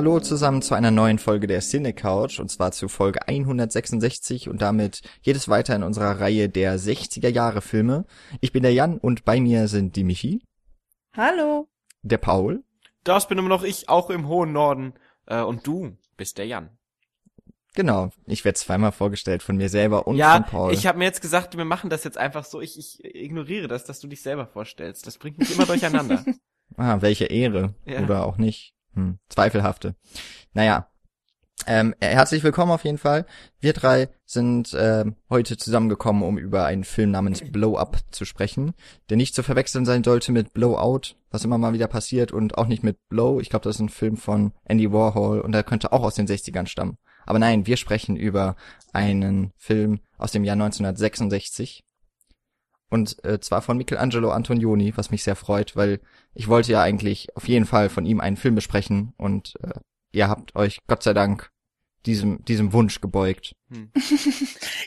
Hallo zusammen zu einer neuen Folge der Cine Couch und zwar zu Folge 166 und damit geht es weiter in unserer Reihe der 60er Jahre Filme. Ich bin der Jan und bei mir sind die Michi. Hallo. Der Paul. Das bin immer noch ich, auch im hohen Norden. Äh, und du bist der Jan. Genau, ich werde zweimal vorgestellt von mir selber und ja, von Paul. ich habe mir jetzt gesagt, wir machen das jetzt einfach so. Ich, ich ignoriere das, dass du dich selber vorstellst. Das bringt mich immer durcheinander. Ah, welche Ehre. Ja. Oder auch nicht. Hm, zweifelhafte. Naja. Ähm, herzlich willkommen auf jeden Fall. Wir drei sind ähm, heute zusammengekommen, um über einen Film namens Blow Up zu sprechen, der nicht zu verwechseln sein sollte mit Blowout, was immer mal wieder passiert, und auch nicht mit Blow. Ich glaube, das ist ein Film von Andy Warhol und der könnte auch aus den 60ern stammen. Aber nein, wir sprechen über einen Film aus dem Jahr 1966. Und äh, zwar von Michelangelo Antonioni, was mich sehr freut, weil ich wollte ja eigentlich auf jeden Fall von ihm einen Film besprechen und äh, ihr habt euch Gott sei Dank diesem diesem Wunsch gebeugt. Hm.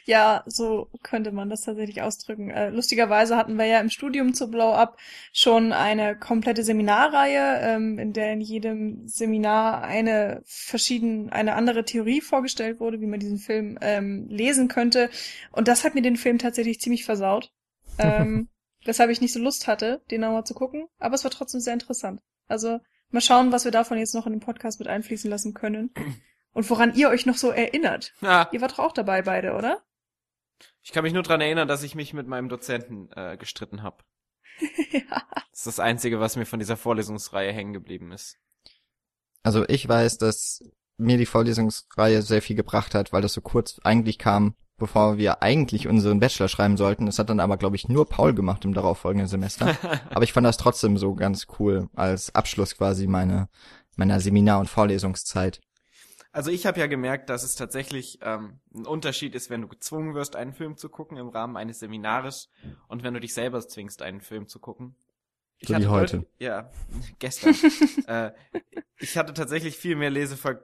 Ja, so könnte man das tatsächlich ausdrücken. Äh, lustigerweise hatten wir ja im Studium zu Blow Up schon eine komplette Seminarreihe, ähm, in der in jedem Seminar eine verschieden, eine andere Theorie vorgestellt wurde, wie man diesen Film ähm, lesen könnte. Und das hat mir den Film tatsächlich ziemlich versaut. Ähm, weshalb ich nicht so Lust hatte, den nochmal zu gucken. Aber es war trotzdem sehr interessant. Also mal schauen, was wir davon jetzt noch in den Podcast mit einfließen lassen können. Und woran ihr euch noch so erinnert. Ja, Ihr wart doch auch dabei beide, oder? ich kann mich nur dran erinnern, dass ich mich mit meinem Dozenten äh, gestritten habe. ja. Das ist das Einzige, was mir von dieser Vorlesungsreihe hängen geblieben ist. Also ich weiß, dass mir die Vorlesungsreihe sehr viel gebracht hat, weil das so kurz eigentlich kam, bevor wir eigentlich unseren Bachelor schreiben sollten. Das hat dann aber, glaube ich, nur Paul gemacht im darauffolgenden Semester. aber ich fand das trotzdem so ganz cool als Abschluss quasi meine, meiner Seminar- und Vorlesungszeit. Also ich habe ja gemerkt, dass es tatsächlich ähm, ein Unterschied ist, wenn du gezwungen wirst, einen Film zu gucken im Rahmen eines Seminares und wenn du dich selber zwingst, einen Film zu gucken. Ich So wie heute. deut- Ja, gestern. äh, ich hatte tatsächlich viel mehr Lesever Ver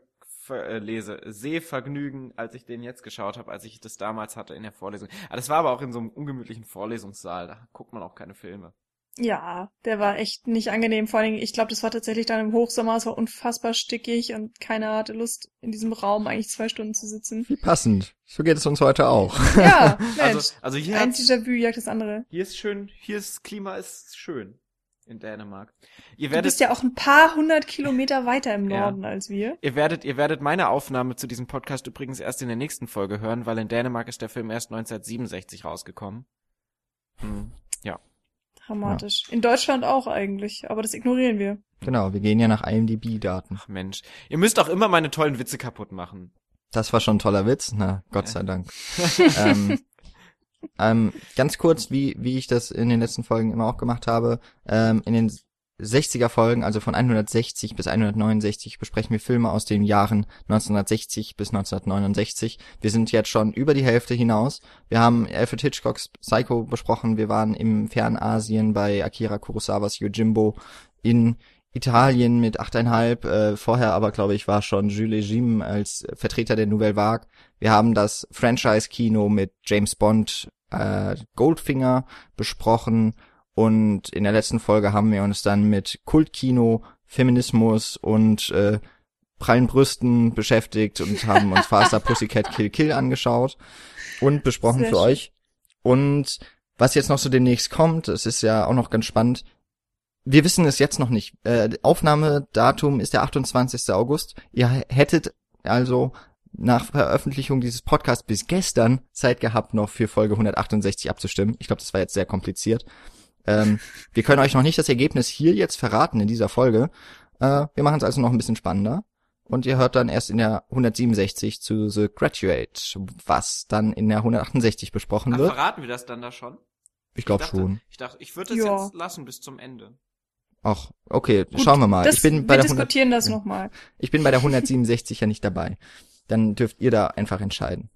äh, Lese Sehvergnügen, als ich den jetzt geschaut habe, als ich das damals hatte in der Vorlesung. Aber das war aber auch in so einem ungemütlichen Vorlesungssaal, da guckt man auch keine Filme. Ja, der war echt nicht angenehm. Vor allen Dingen, ich glaube, das war tatsächlich dann im Hochsommer, es war unfassbar stickig und keiner hatte Lust, in diesem Raum eigentlich zwei Stunden zu sitzen. Wie passend. So geht es uns heute auch. Ja, Mensch. Also, also hier Ein Déjà-vu jagt das andere. hier ist schön, hier ist Klima ist schön in Dänemark. Ihr Du werdet bist ja auch ein paar hundert Kilometer weiter im Ja. Norden als wir. Ihr werdet, ihr werdet meine Aufnahme zu diesem Podcast übrigens erst in der nächsten Folge hören, weil in Dänemark ist der Film erst 1967 rausgekommen. Hm, ja. Dramatisch. In Deutschland auch eigentlich, aber das ignorieren wir. Genau, wir gehen ja nach IMDb-Daten. Ach Mensch. Ihr müsst auch immer meine tollen Witze kaputt machen. Das war schon ein toller Witz, na, Gott sei Dank. ähm, ähm, ganz kurz, wie, wie ich das in den letzten Folgen immer auch gemacht habe, ähm, in den 60er Folgen, also von 160 bis 169, besprechen wir Filme aus den Jahren 1960 bis 1969. Wir sind jetzt schon über die Hälfte hinaus. Wir haben Alfred Hitchcocks Psycho besprochen, wir waren im Fernasien bei Akira Kurosawas Yojimbo, in Italien mit 8,5, äh, vorher aber, glaube ich, war schon Jules Jim als Vertreter der Nouvelle Vague. Wir haben das Franchise-Kino mit James Bond, äh, Goldfinger besprochen und in der letzten Folge haben wir uns dann mit Kultkino, Feminismus und äh, prallen Brüsten beschäftigt und haben uns Faster Pussycat Kill Kill angeschaut und besprochen Sehr für schön. euch. Und was jetzt noch so demnächst kommt, es ist ja auch noch ganz spannend, wir wissen es jetzt noch nicht. Äh, Aufnahmedatum ist der 28. August. Ihr hättet also nach Veröffentlichung dieses Podcasts bis gestern Zeit gehabt, noch für Folge 168 abzustimmen. Ich glaube, das war jetzt sehr kompliziert. Ähm, wir können euch noch nicht das Ergebnis hier jetzt verraten in dieser Folge. Äh, wir machen es also noch ein bisschen spannender. Und ihr hört dann erst in der 167 zu The Graduate, was dann in der 168 besprochen Ach, wird. verraten wir das dann da schon? Ich glaube schon. Ich dachte, ich würde das Ja. jetzt lassen bis zum Ende. Ach, okay, Gut, schauen wir mal. Das, ich bin bei wir der 100 diskutieren das Ja. nochmal. Ich bin bei der 167 ja nicht dabei. Dann dürft ihr da einfach entscheiden.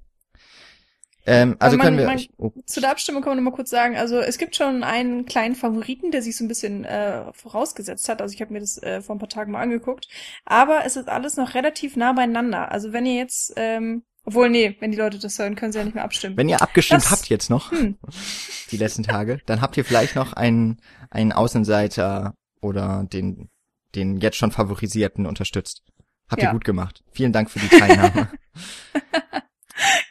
Ähm, also man- können wir man- oh, Zu der Abstimmung kann man noch mal kurz sagen, also es gibt schon einen kleinen Favoriten, der sich so ein bisschen äh, vorausgesetzt hat. Also ich habe mir das äh, vor ein paar Tagen mal angeguckt. Aber es ist alles noch relativ nah beieinander. Also wenn ihr jetzt, ähm, obwohl, nee, wenn die Leute das hören, können sie ja nicht mehr abstimmen. wenn ihr abgestimmt Das- habt jetzt noch, Hm. die letzten Tage, dann habt ihr vielleicht noch einen, einen Außenseiter oder den, den jetzt schon favorisierten unterstützt. Habt Ja. ihr gut gemacht. Vielen Dank für die Teilnahme.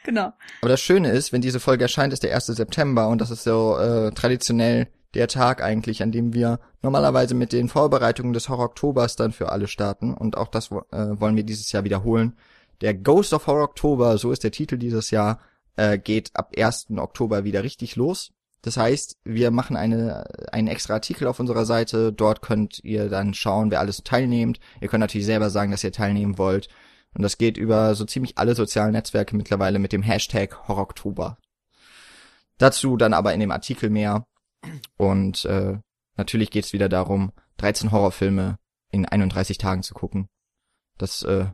Genau. Aber das Schöne ist, wenn diese Folge erscheint, ist der 1. September und das ist so äh, traditionell der Tag eigentlich, an dem wir normalerweise mit den Vorbereitungen des Horror Oktobers dann für alle starten und auch das äh, wollen wir dieses Jahr wiederholen. Der Ghost of Horror Oktober, so ist der Titel dieses Jahr, äh, geht ab 1. Oktober wieder richtig los. Das heißt, wir machen eine, einen extra Artikel auf unserer Seite. Dort könnt ihr dann schauen, wer alles teilnimmt. Ihr könnt natürlich selber sagen, dass ihr teilnehmen wollt. Und das geht über so ziemlich alle sozialen Netzwerke mittlerweile mit dem Hashtag Horroroktober. Dazu dann aber in dem Artikel mehr. Und äh, natürlich geht es wieder darum, 13 Horrorfilme in 31 Tagen zu gucken. Das äh,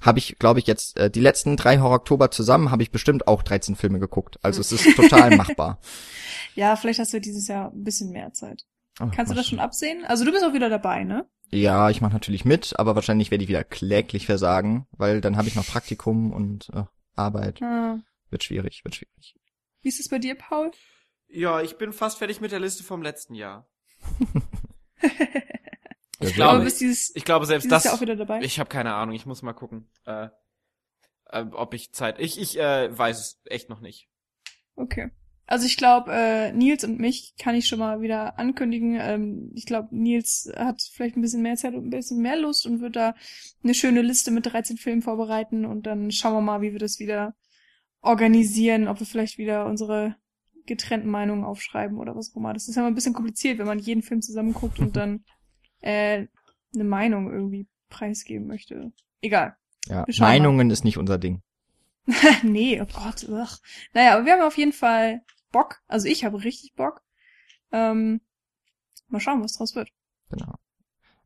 habe ich, glaube ich, jetzt äh, die letzten drei Horror-Oktober zusammen habe ich bestimmt auch 13 Filme geguckt. Also es ist total machbar. Ja, vielleicht hast du dieses Jahr ein bisschen mehr Zeit. Aber Kannst du das schon absehen? Also du bist auch wieder dabei, ne? Ja, ich mache natürlich mit, aber wahrscheinlich werde ich wieder kläglich versagen, weil dann habe ich noch Praktikum und äh, Arbeit. Ah. Wird schwierig, wird schwierig. Wie ist es bei dir, Paul? Ja, ich bin fast fertig mit der Liste vom letzten Jahr. Ich glaube, bist dieses, Ich glaube selbst dieses das. Jahr auch wieder dabei? Ich habe keine Ahnung. Ich muss mal gucken, äh, äh, ob ich Zeit. Ich ich äh, weiß es echt noch nicht. Okay. Also ich glaube, äh, Nils und mich kann ich schon mal wieder ankündigen. Ähm, ich glaube, Nils hat vielleicht ein bisschen mehr Zeit und ein bisschen mehr Lust und wird da eine schöne Liste mit 13 Filmen vorbereiten und dann schauen wir mal, wie wir das wieder organisieren, ob wir vielleicht wieder unsere getrennten Meinungen aufschreiben oder was auch immer. Das ist ja immer ein bisschen kompliziert, wenn man jeden Film zusammen guckt und dann äh, eine Meinung irgendwie preisgeben möchte. Egal. Ja, schauen mal. Meinungen ist nicht unser Ding. nee, oh Gott. Ugh. Naja, aber wir haben auf jeden Fall Bock. Also ich habe richtig Bock. Ähm, mal schauen, was draus wird. Genau.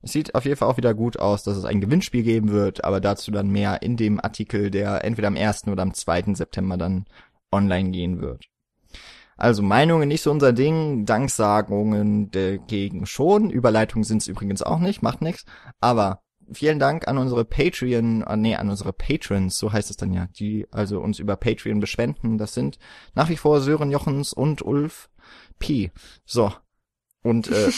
Es sieht auf jeden Fall auch wieder gut aus, dass es ein Gewinnspiel geben wird, aber dazu dann mehr in dem Artikel, der entweder am 1. oder am 2. September dann online gehen wird. Also Meinungen nicht so unser Ding, Danksagungen dagegen schon, Überleitungen sind es übrigens auch nicht, macht nix, aber vielen Dank an unsere Patreon, äh, nee, an unsere Patrons, so heißt es dann ja, die also uns über Patreon beschwenden, das sind nach wie vor Sören Jochens und Ulf P. So. Und äh,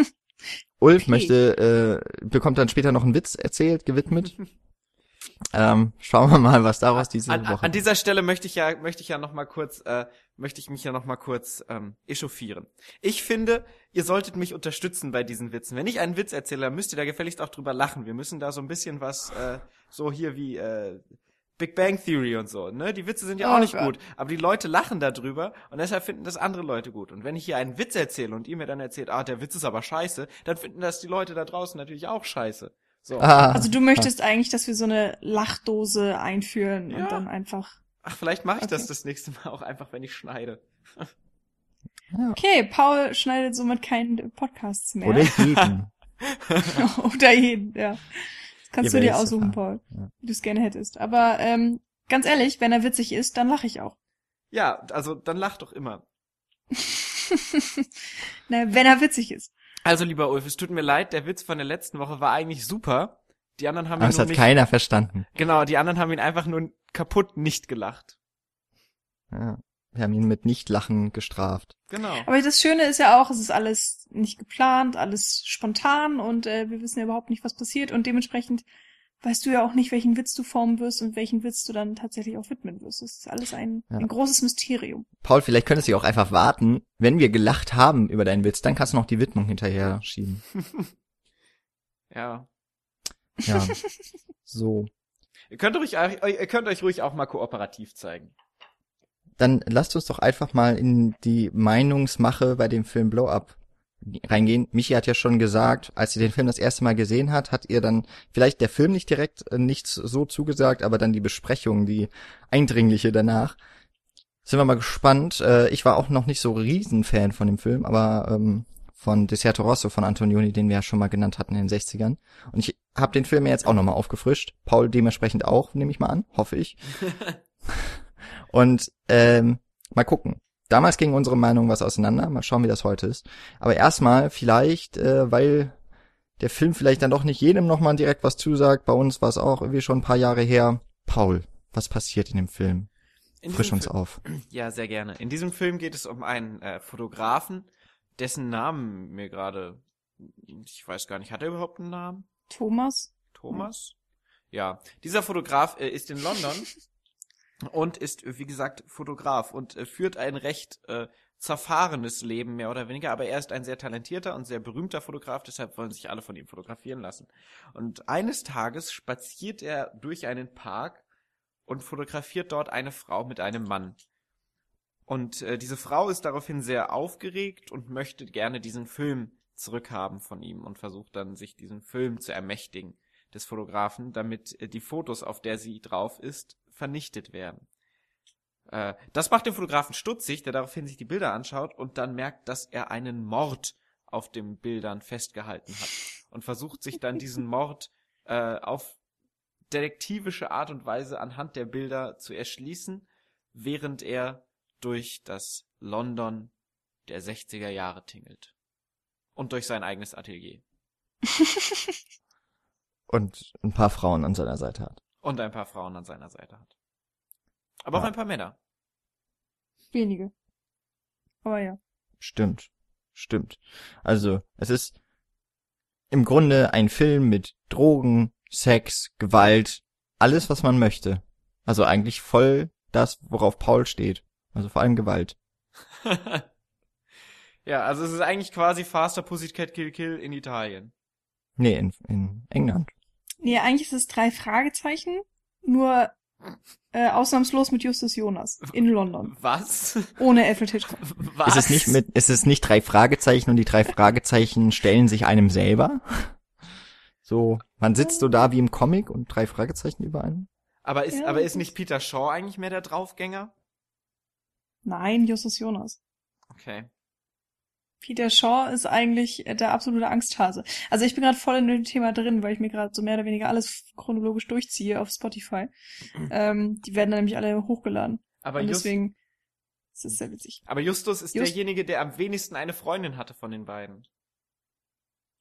Ulf P. möchte, äh, bekommt dann später noch einen Witz erzählt, gewidmet. ähm, schauen wir mal, was daraus diese An, Woche. an dieser Stelle möchte ich ja möchte ich ja noch mal kurz äh, möchte ich mich ja noch mal kurz ähm, echauffieren. Ich finde, ihr solltet mich unterstützen bei diesen Witzen. Wenn ich einen Witz erzähle, müsst ihr da gefälligst auch drüber lachen. Wir müssen da so ein bisschen was äh, so hier wie äh, Big Bang Theory und so, ne? Die Witze sind ja Oh auch nicht Gott. gut, aber die Leute lachen darüber und deshalb finden das andere Leute gut. Und wenn ich hier einen Witz erzähle und ihr mir dann erzählt, ah, der Witz ist aber scheiße, dann finden das die Leute da draußen natürlich auch scheiße. So. ah, Also du möchtest eigentlich, dass wir so eine Lachdose einführen Ja. und dann einfach. Ach, vielleicht mache ich das Okay. das nächste Mal auch einfach, wenn ich schneide. Okay, Paul schneidet somit keinen Podcasts mehr. oder jeden. Oder jeden, ja. Das kannst Ihr du dir aussuchen. Paul, Ja. wie du es gerne hättest. Aber ähm, ganz ehrlich, wenn er witzig ist, dann lache ich auch. Ja, also dann lach doch immer. Na, wenn er witzig ist. Also lieber Ulf, es tut mir leid, der Witz von der letzten Woche war eigentlich super. Die anderen haben Aber ihn es nur hat nicht, keiner verstanden. genau, die anderen haben ihn einfach nur kaputt nicht gelacht. Ja. Wir haben ihn mit Nichtlachen gestraft. Genau. Aber das Schöne ist ja auch, es ist alles nicht geplant, alles spontan und äh, wir wissen ja überhaupt nicht, was passiert und dementsprechend weißt du ja auch nicht, welchen Witz du formen wirst und welchen Witz du dann tatsächlich auch widmen wirst. Das ist alles ein, Ja. ein großes Mysterium. Paul, vielleicht könntest du ja auch einfach warten. Wenn wir gelacht haben über deinen Witz, dann kannst du noch die Widmung hinterher schieben. Ja. Ja. so. Ihr könnt euch, ihr könnt euch ruhig auch mal kooperativ zeigen. Dann lasst uns doch einfach mal in die Meinungsmache bei dem Film Blow Up reingehen. Michi hat ja schon gesagt, als sie den Film das erste Mal gesehen hat, hat ihr dann vielleicht der Film nicht direkt äh, nichts so zugesagt, aber dann die Besprechung, die eindringliche danach. Sind wir mal gespannt. Äh, ich war auch noch nicht so Riesenfan von dem Film, aber ähm, von Deserto Rosso von Antonioni, den wir ja schon mal genannt hatten in den 60ern. Und ich habe den Film ja jetzt auch nochmal aufgefrischt. Paul dementsprechend auch, nehme ich mal an, hoffe ich. Und ähm, mal gucken. Damals ging unsere Meinung was auseinander. Mal schauen, wie das heute ist. Aber erstmal vielleicht, äh, weil der Film vielleicht dann doch nicht jedem nochmal direkt was zusagt. Bei uns war es auch irgendwie schon ein paar Jahre her. Paul, was passiert in dem Film? In Frisch uns Film- auf. Ja, sehr gerne. In diesem Film geht es um einen äh, Fotografen, dessen Namen mir gerade, ich weiß gar nicht, hat er überhaupt einen Namen? Thomas? Thomas? Ja, dieser Fotograf äh, ist in London und ist, äh, wie gesagt, Fotograf und äh, führt ein recht äh, zerfahrenes Leben, mehr oder weniger, aber er ist ein sehr talentierter und sehr berühmter Fotograf, deshalb wollen sich alle von ihm fotografieren lassen. Und eines Tages spaziert er durch einen Park und fotografiert dort eine Frau mit einem Mann. Und äh, diese Frau ist daraufhin sehr aufgeregt und möchte gerne diesen Film zurückhaben von ihm und versucht dann, sich diesen Film zu ermächtigen des Fotografen, damit äh, die Fotos, auf der sie drauf ist, vernichtet werden. Äh, das macht den Fotografen stutzig, der daraufhin sich die Bilder anschaut und dann merkt, dass er einen Mord auf den Bildern festgehalten hat und versucht sich dann diesen Mord äh, auf detektivische Art und Weise anhand der Bilder zu erschließen, während er durch das London der 60er Jahre tingelt. Und durch sein eigenes Atelier. Und ein paar Frauen an seiner Seite hat. Und ein paar Frauen an seiner Seite hat. Aber auch Ja. ein paar Männer. Wenige. Aber ja. Stimmt. Stimmt. Also, es ist im Grunde ein Film mit Drogen, Sex, Gewalt, alles, was man möchte. Also eigentlich voll das, worauf Paul steht. Also vor allem Gewalt. ja, also es ist eigentlich quasi Faster Pussycat Kill Kill in Italien. Nee, in, in England. Nee, eigentlich ist es drei Fragezeichen, nur äh, ausnahmslos mit Justus Jonas in London. Was? Ohne Alfred Hitchcock. Was? Ist es nicht mit, ist es nicht drei Fragezeichen und die drei Fragezeichen stellen sich einem selber? So, man sitzt so da wie im Comic und drei Fragezeichen über einem? Aber ist, Ja, aber ist nicht Peter Shaw eigentlich mehr der Draufgänger? Nein, Justus Jonas. Okay. Peter Shaw ist eigentlich der absolute Angsthase. Also ich bin gerade voll in dem Thema drin, weil ich mir gerade so mehr oder weniger alles chronologisch durchziehe auf Spotify. ähm, die werden dann nämlich alle hochgeladen. Aber, und deswegen ist es sehr witzig. aber Justus ist Just- derjenige, der am wenigsten eine Freundin hatte von den beiden.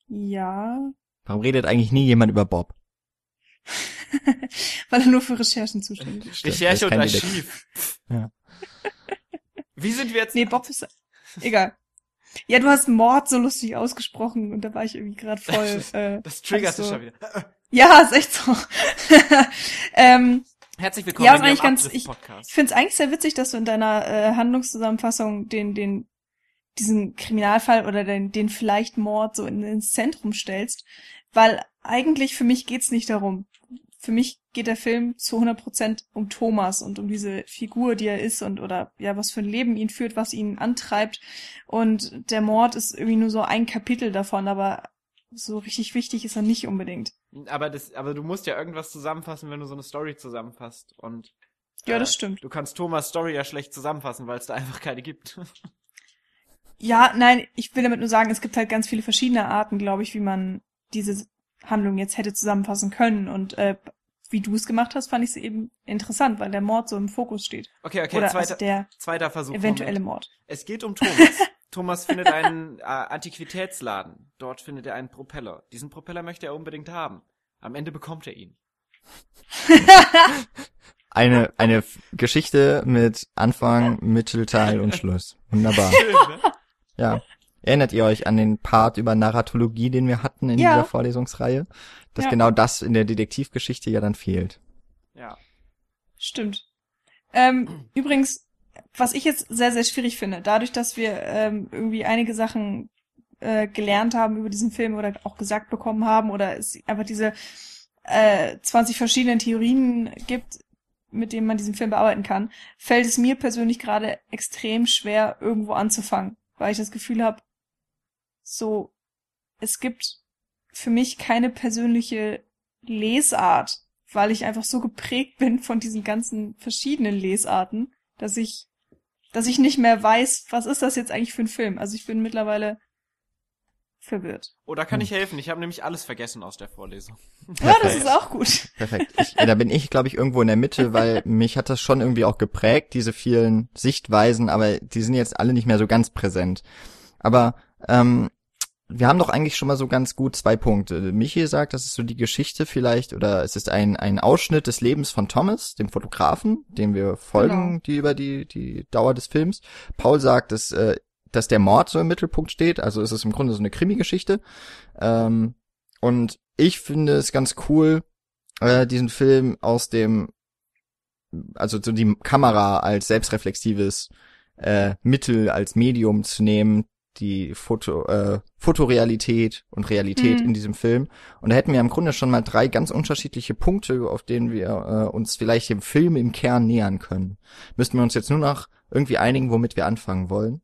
Ja, Warum redet eigentlich nie jemand über Bob? weil er nur für Recherchen zuständig ist. Recherche und Archiv. Ja. Wie sind wir jetzt? Nee, Bob ist egal. Ja, du hast Mord so lustig ausgesprochen und da war ich irgendwie gerade voll. Äh, Das triggert also- es schon wieder. ja, ist echt so. ähm, Herzlich willkommen Ja, in eigentlich ganz- Abriss-Podcast. Ich finde es eigentlich sehr witzig, dass du in deiner äh, Handlungszusammenfassung den, den, diesen Kriminalfall oder den, den vielleicht Mord so in, ins Zentrum stellst, weil eigentlich für mich geht's nicht darum. Für mich geht der Film zu 100% um Thomas und um diese Figur, die er ist und oder ja, was für ein Leben ihn führt, was ihn antreibt. Und der Mord ist irgendwie nur so ein Kapitel davon, aber so richtig wichtig ist er nicht unbedingt. Aber das, aber du musst ja irgendwas zusammenfassen, wenn du so eine Story zusammenfasst. Und Ja, äh, das stimmt. Du kannst Thomas Story ja schlecht zusammenfassen, weil es da einfach keine gibt. Ja, nein, ich will damit nur sagen, es gibt halt ganz viele verschiedene Arten, glaube ich, wie man diese Handlung jetzt hätte zusammenfassen können. Und äh, wie du es gemacht hast, fand ich es eben interessant, weil der Mord so im Fokus steht. Okay, okay, Oder zweiter, also der zweiter Versuch. eventuelle Moment. Mord. Es geht um Thomas. Thomas findet einen äh, Antiquitätsladen. Dort findet er einen Propeller. Diesen Propeller möchte er unbedingt haben. Am Ende bekommt er ihn. Eine, eine Geschichte mit Anfang, Mittelteil und Schluss. Wunderbar. Schön, ne? Ja. Erinnert ihr euch an den Part über Narratologie, den wir hatten in Ja. dieser Vorlesungsreihe? Dass Ja. genau das in der Detektivgeschichte ja dann fehlt. Ja. Stimmt. Ähm, übrigens, was ich jetzt sehr, sehr schwierig finde, dadurch, dass wir ähm, irgendwie einige Sachen äh, gelernt haben über diesen Film oder auch gesagt bekommen haben oder es einfach diese äh, 20 verschiedenen Theorien gibt, mit denen man diesen Film bearbeiten kann, fällt es mir persönlich gerade extrem schwer, irgendwo anzufangen, weil ich das Gefühl habe, so, es gibt für mich keine persönliche Lesart, weil ich einfach so geprägt bin von diesen ganzen verschiedenen Lesarten, dass ich, dass ich nicht mehr weiß, was ist das jetzt eigentlich für ein Film. Also ich bin mittlerweile verwirrt. Oder Oh, kann Hm. ich helfen? Ich habe nämlich alles vergessen aus der Vorlesung. Ja, das ist auch gut. Perfekt. Ich, da bin ich, glaube ich, irgendwo in der Mitte, weil mich hat das schon irgendwie auch geprägt, diese vielen Sichtweisen, aber die sind jetzt alle nicht mehr so ganz präsent. Aber ähm, wir haben doch eigentlich schon mal so ganz gut zwei Punkte. Michi sagt, das ist so die Geschichte vielleicht, oder es ist ein, ein Ausschnitt des Lebens von Thomas, dem Fotografen, dem wir folgen, Genau. die über die, die Dauer des Films. Paul sagt, dass, äh, dass der Mord so im Mittelpunkt steht, also es ist im Grunde so eine Krimi-Geschichte. Ähm, und ich finde es ganz cool, äh, diesen Film aus dem, also so die Kamera als selbstreflexives äh, Mittel, als Medium zu nehmen, die Foto, äh, Fotorealität und Realität Mhm. in diesem Film. Und da hätten wir im Grunde schon mal drei ganz unterschiedliche Punkte, auf denen wir äh, uns vielleicht dem Film im Kern nähern können. Müssten wir uns jetzt nur noch irgendwie einigen, womit wir anfangen wollen.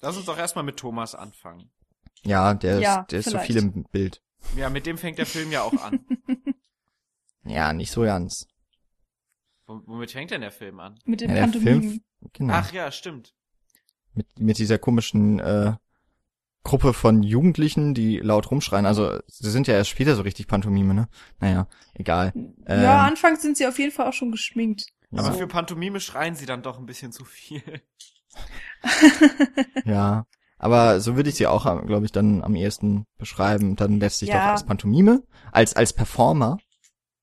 Lass uns doch erstmal mit Thomas anfangen. Ja, der Ja, ist, der ist so viel im Bild. Ja, mit dem fängt der Film ja auch an. Ja, nicht so ganz. W womit fängt denn der Film an? Mit den Ja. Film, genau. Ach ja, stimmt. Mit, mit dieser komischen äh, Gruppe von Jugendlichen, die laut rumschreien. Also sie sind ja erst später so richtig Pantomime, ne? Naja, egal. Ähm, Ja, anfangs sind sie auf jeden Fall auch schon geschminkt. Aber Ja. für Pantomime schreien sie dann doch ein bisschen zu viel. ja. Aber so würde ich sie auch, glaube ich, dann am ehesten beschreiben. Dann letztlich Ja. doch als Pantomime, als als Performer,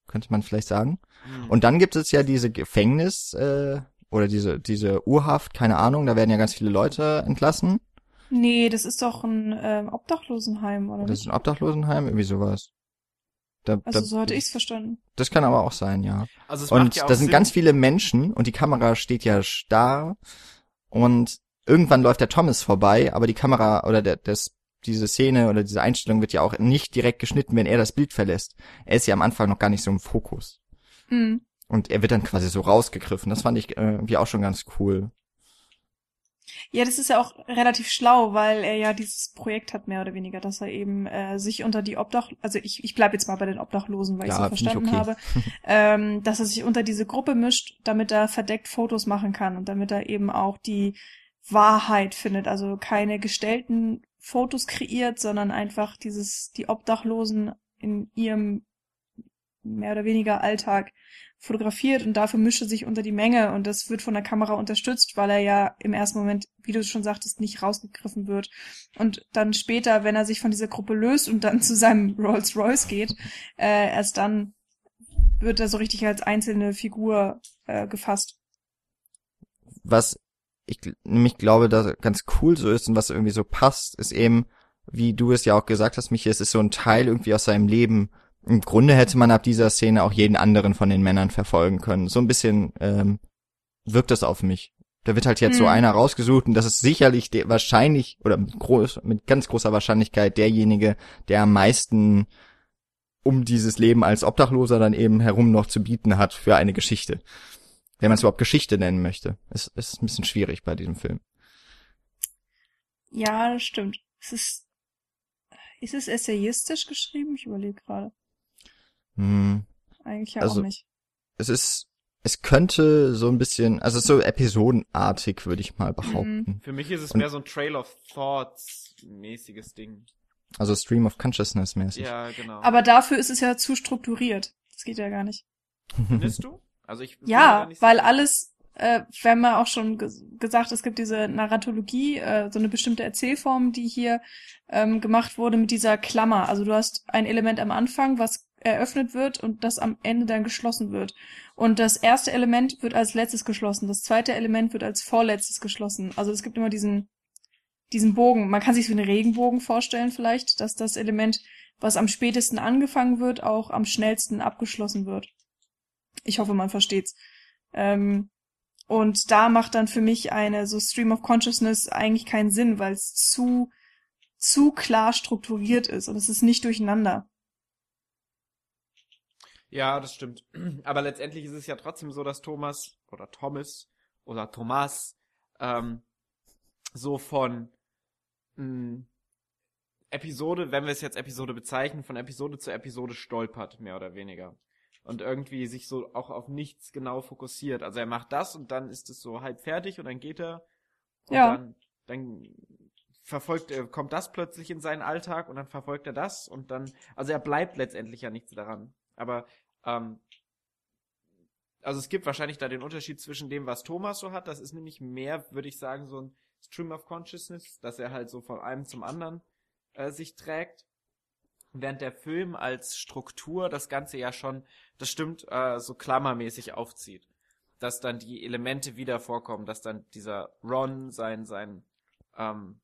könnte man vielleicht sagen. Hm. Und dann gibt es ja diese Gefängnis äh, oder diese diese Urhaft, keine Ahnung. Da werden ja ganz viele Leute entlassen. Nee, das ist doch ein ähm, Obdachlosenheim, oder Das ist nicht? ein Obdachlosenheim, irgendwie sowas. Da, Also da, so hatte ich's verstanden. Das kann aber auch sein, ja. also es Und macht ja auch da sind Sinn. ganz viele Menschen und die Kamera steht ja starr und irgendwann läuft der Thomas vorbei, aber die Kamera oder der, das, diese Szene oder diese Einstellung wird ja auch nicht direkt geschnitten, wenn er das Bild verlässt. Er ist ja am Anfang noch gar nicht so im Fokus. Hm. Und er wird dann quasi so rausgegriffen. Das fand ich äh, irgendwie auch schon ganz cool. Ja, das ist ja auch relativ schlau, weil er ja dieses Projekt hat, mehr oder weniger, dass er eben äh, sich unter die Obdach, also ich, ich bleib jetzt mal bei den Obdachlosen, weil ich Ja, so ich verstanden okay. habe, ähm, dass er sich unter diese Gruppe mischt, damit er verdeckt Fotos machen kann und damit er eben auch die Wahrheit findet, also keine gestellten Fotos kreiert, sondern einfach dieses, die Obdachlosen in ihrem mehr oder weniger Alltag fotografiert und dafür mischt er sich unter die Menge und das wird von der Kamera unterstützt, weil er ja im ersten Moment, wie du schon sagtest, nicht rausgegriffen wird. Und dann später, wenn er sich von dieser Gruppe löst und dann zu seinem Rolls Royce geht, äh, erst dann wird er so richtig als einzelne Figur äh, gefasst. Was ich nämlich glaube, dass ganz cool so ist und was irgendwie so passt, ist eben, wie du es ja auch gesagt hast, Michi, es ist so ein Teil irgendwie aus seinem Leben. Im Grunde hätte man ab dieser Szene auch jeden anderen von den Männern verfolgen können. So ein bisschen ähm, wirkt das auf mich. Da wird halt jetzt so Hm. einer rausgesucht und das ist sicherlich der, wahrscheinlich oder mit, groß, mit ganz großer Wahrscheinlichkeit derjenige, der am meisten um dieses Leben als Obdachloser dann eben herum noch zu bieten hat für eine Geschichte. Wenn man es überhaupt Geschichte nennen möchte. Es ist ein bisschen schwierig bei diesem Film. Ja, das stimmt. Es ist, ist es essayistisch geschrieben? Ich überlege gerade. Hm. Eigentlich ja Also- auch nicht. Es ist, es könnte so ein bisschen, also so episodenartig, würde ich mal behaupten. Für mich ist es Und- mehr so ein Trail of Thoughts mäßiges Ding. Also Stream of Consciousness mäßig. Ja, genau. Aber dafür ist es ja zu strukturiert. Das geht ja gar nicht. Findest du? Also ich Ja, weil alles, äh, wir haben ja auch schon ges gesagt, es gibt diese Narratologie, äh, so eine bestimmte Erzählform, die hier ähm, gemacht wurde mit dieser Klammer. Also du hast ein Element am Anfang, was eröffnet wird und das am Ende dann geschlossen wird. Und das erste Element wird als letztes geschlossen, das zweite Element wird als vorletztes geschlossen. Also es gibt immer diesen diesen Bogen. Man kann sich so einen Regenbogen vorstellen vielleicht, dass das Element, was am spätesten angefangen wird, auch am schnellsten abgeschlossen wird. Ich hoffe, man versteht's. Ähm, und da macht dann für mich eine so Stream of Consciousness eigentlich keinen Sinn, weil es zu zu klar strukturiert ist und es ist nicht durcheinander. Ja, das stimmt. Aber letztendlich ist es ja trotzdem so, dass Thomas oder Thomas oder Thomas ähm, so von mh, Episode, wenn wir es jetzt Episode bezeichnen, von Episode zu Episode stolpert, mehr oder weniger. Und irgendwie sich so auch auf nichts genau fokussiert. Also er macht das und dann ist es so halb fertig und dann geht er und Ja. dann, dann verfolgt er, kommt das plötzlich in seinen Alltag und dann verfolgt er das und dann, also er bleibt letztendlich ja nichts daran. Aber ähm, also es gibt wahrscheinlich da den Unterschied zwischen dem, was Thomas so hat. Das ist nämlich mehr, würde ich sagen, so ein Stream of Consciousness, dass er halt so von einem zum anderen äh, sich trägt. Während der Film als Struktur das Ganze ja schon, das stimmt, äh, so klammermäßig aufzieht. Dass dann die Elemente wieder vorkommen, dass dann dieser Ron, sein, sein, ähm,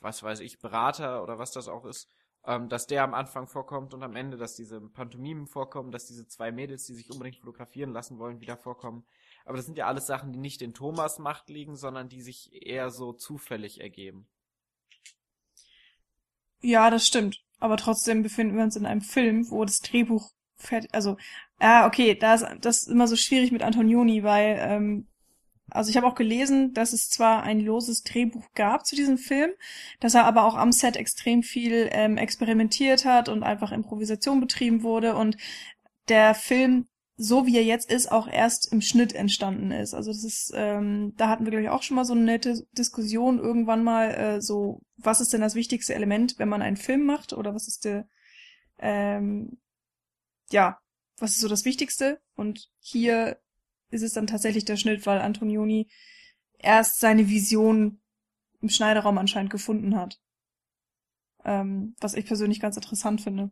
was weiß ich, Berater oder was das auch ist, ähm, dass der am Anfang vorkommt und am Ende, dass diese Pantomimen vorkommen, dass diese zwei Mädels, die sich unbedingt fotografieren lassen wollen, wieder vorkommen. Aber das sind ja alles Sachen, die nicht in Thomas Macht liegen, sondern die sich eher so zufällig ergeben. Ja, das stimmt. Aber trotzdem befinden wir uns in einem Film, wo das Drehbuch fertig, also, ja, okay, da ist das ist immer so schwierig mit Antonioni, weil, ähm, also ich habe auch gelesen, dass es zwar ein loses Drehbuch gab zu diesem Film, dass er aber auch am Set extrem viel ähm, experimentiert hat und einfach Improvisation betrieben wurde und der Film so wie er jetzt ist, auch erst im Schnitt entstanden ist. Also das ist, ähm, da hatten wir, glaube ich, auch schon mal so eine nette Diskussion irgendwann mal, äh, so, was ist denn das wichtigste Element, wenn man einen Film macht? Oder was ist der, ähm, ja, was ist so das Wichtigste? Und hier ist es dann tatsächlich der Schnitt, weil Antonioni erst seine Vision im Schneideraum anscheinend gefunden hat. Ähm, was ich persönlich ganz interessant finde.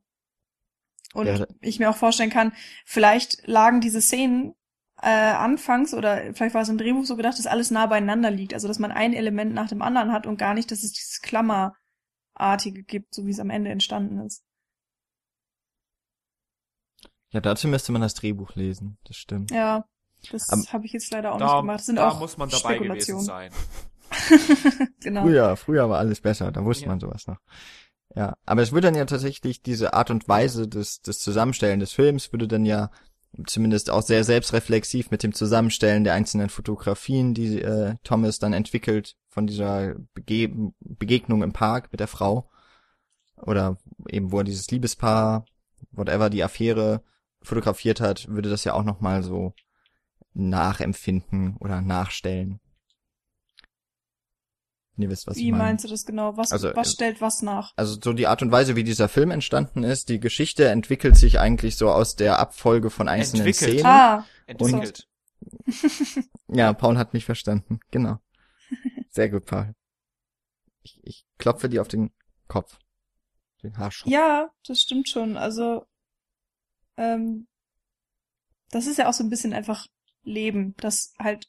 Und ja. ich mir auch vorstellen kann, vielleicht lagen diese Szenen äh, anfangs oder vielleicht war es im Drehbuch so gedacht, dass alles nah beieinander liegt. Also dass man ein Element nach dem anderen hat und gar nicht, dass es dieses Klammerartige gibt, so wie es am Ende entstanden ist. Ja, dazu müsste man das Drehbuch lesen, das stimmt. Ja, das habe ich jetzt leider auch da, nicht gemacht. Das sind da auch muss man dabei gewesen sein. genau. Früher, früher war alles besser, da wusste ja. man sowas noch. Ja, aber es würde dann ja tatsächlich diese Art und Weise des, des Zusammenstellen des Films würde dann ja zumindest auch sehr selbstreflexiv mit dem Zusammenstellen der einzelnen Fotografien, die äh, Thomas dann entwickelt von dieser Bege Begegnung im Park mit der Frau oder eben wo er dieses Liebespaar, whatever die Affäre fotografiert hat, würde das ja auch noch mal so nachempfinden oder nachstellen. Ihr wisst, was wie ich meine. Wie meinst du das genau? Was, also, was stellt was nach? Also so die Art und Weise, wie dieser Film entstanden ist, die Geschichte entwickelt sich eigentlich so aus der Abfolge von einzelnen entwickelt. Szenen. Ah, entwickelt. ja, Paul hat mich verstanden. Genau. Sehr gut, Paul. Ich, ich klopfe dir auf den Kopf. Den Haarschopf. Ja, das stimmt schon. Also, ähm, das ist ja auch so ein bisschen einfach Leben, dass halt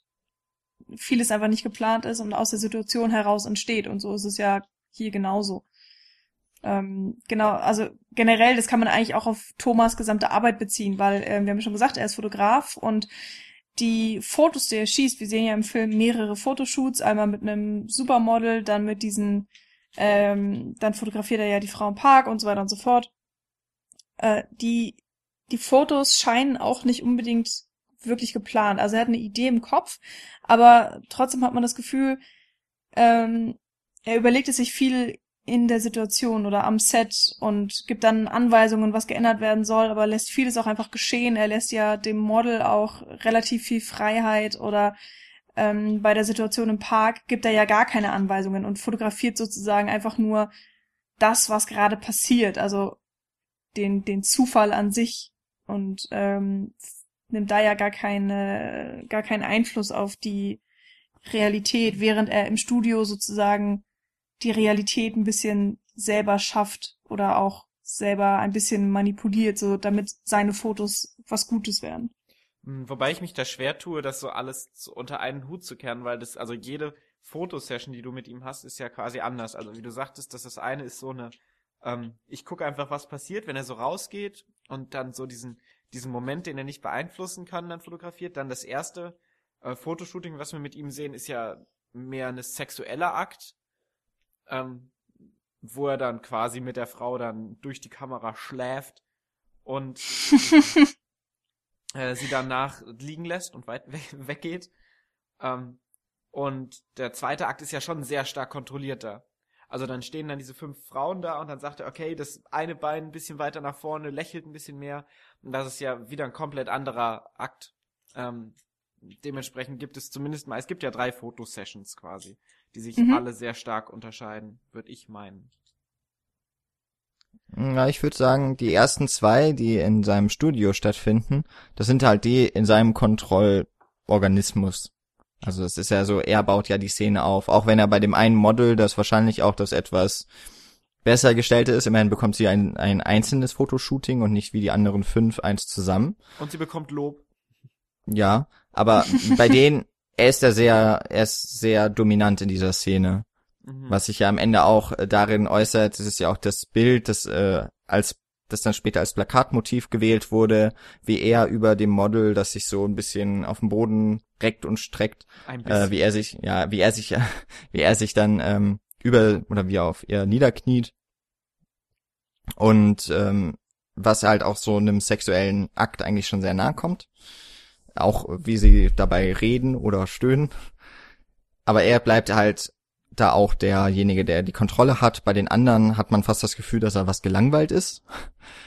vieles einfach nicht geplant ist und aus der Situation heraus entsteht. Und so ist es ja hier genauso. Ähm, genau, also generell, das kann man eigentlich auch auf Thomas gesamte Arbeit beziehen, weil ähm, wir haben schon gesagt, er ist Fotograf und die Fotos, die er schießt, wir sehen ja im Film mehrere Fotoshoots, einmal mit einem Supermodel, dann mit diesen, ähm, dann fotografiert er ja die Frau im Park und so weiter und so fort. Äh, die, die Fotos scheinen auch nicht unbedingt wirklich geplant. Also er hat eine Idee im Kopf, aber trotzdem hat man das Gefühl, ähm, er überlegt es sich viel in der Situation oder am Set und gibt dann Anweisungen, was geändert werden soll, aber lässt vieles auch einfach geschehen. Er lässt ja dem Model auch relativ viel Freiheit oder ähm, bei der Situation im Park gibt er ja gar keine Anweisungen und fotografiert sozusagen einfach nur das, was gerade passiert, also den, den Zufall an sich und ähm, nimmt da ja gar keine, gar keinen Einfluss auf die Realität, während er im Studio sozusagen die Realität ein bisschen selber schafft oder auch selber ein bisschen manipuliert, so damit seine Fotos was Gutes werden. Hm, wobei ich mich da schwer tue, das so alles unter einen Hut zu kehren, weil das, also jede Fotosession, die du mit ihm hast, ist ja quasi anders. Also wie du sagtest, dass das eine ist so eine, ähm, ich gucke einfach, was passiert, wenn er so rausgeht und dann so diesen, diesen Moment, den er nicht beeinflussen kann, dann fotografiert. Dann das erste äh, Fotoshooting, was wir mit ihm sehen, ist ja mehr ein sexueller Akt, ähm, wo er dann quasi mit der Frau dann durch die Kamera schläft und äh, sie danach liegen lässt und weit we weggeht. Ähm, und der zweite Akt ist ja schon sehr stark kontrollierter. Also dann stehen dann diese fünf Frauen da und dann sagt er, okay, das eine Bein ein bisschen weiter nach vorne, lächelt ein bisschen mehr. Und das ist ja wieder ein komplett anderer Akt. Ähm, dementsprechend gibt es zumindest mal, es gibt ja drei Fotosessions quasi, die sich mhm. alle sehr stark unterscheiden, würde ich meinen. Ja, ich würde sagen, die ersten zwei, die in seinem Studio stattfinden, das sind halt die in seinem Kontrollorganismus. Also es ist ja so, er baut ja die Szene auf, auch wenn er bei dem einen Model, das wahrscheinlich auch das etwas besser gestellte ist, immerhin bekommt sie ein, ein einzelnes Fotoshooting und nicht wie die anderen fünf eins zusammen. Und sie bekommt Lob. Ja, aber bei denen, er ist ja sehr, er ist sehr dominant in dieser Szene. Mhm. Was sich ja am Ende auch darin äußert, das ist ja auch das Bild, das äh, als das dann später als Plakatmotiv gewählt wurde, wie er über dem Model, das sich so ein bisschen auf dem Boden reckt und streckt, äh, wie er sich, ja, wie er sich, wie er sich dann ähm, über oder wie er auf ihr niederkniet. Und ähm, was halt auch so einem sexuellen Akt eigentlich schon sehr nahe kommt, auch wie sie dabei reden oder stöhnen, aber er bleibt halt da auch derjenige, der die Kontrolle hat. Bei den anderen hat man fast das Gefühl, dass er was gelangweilt ist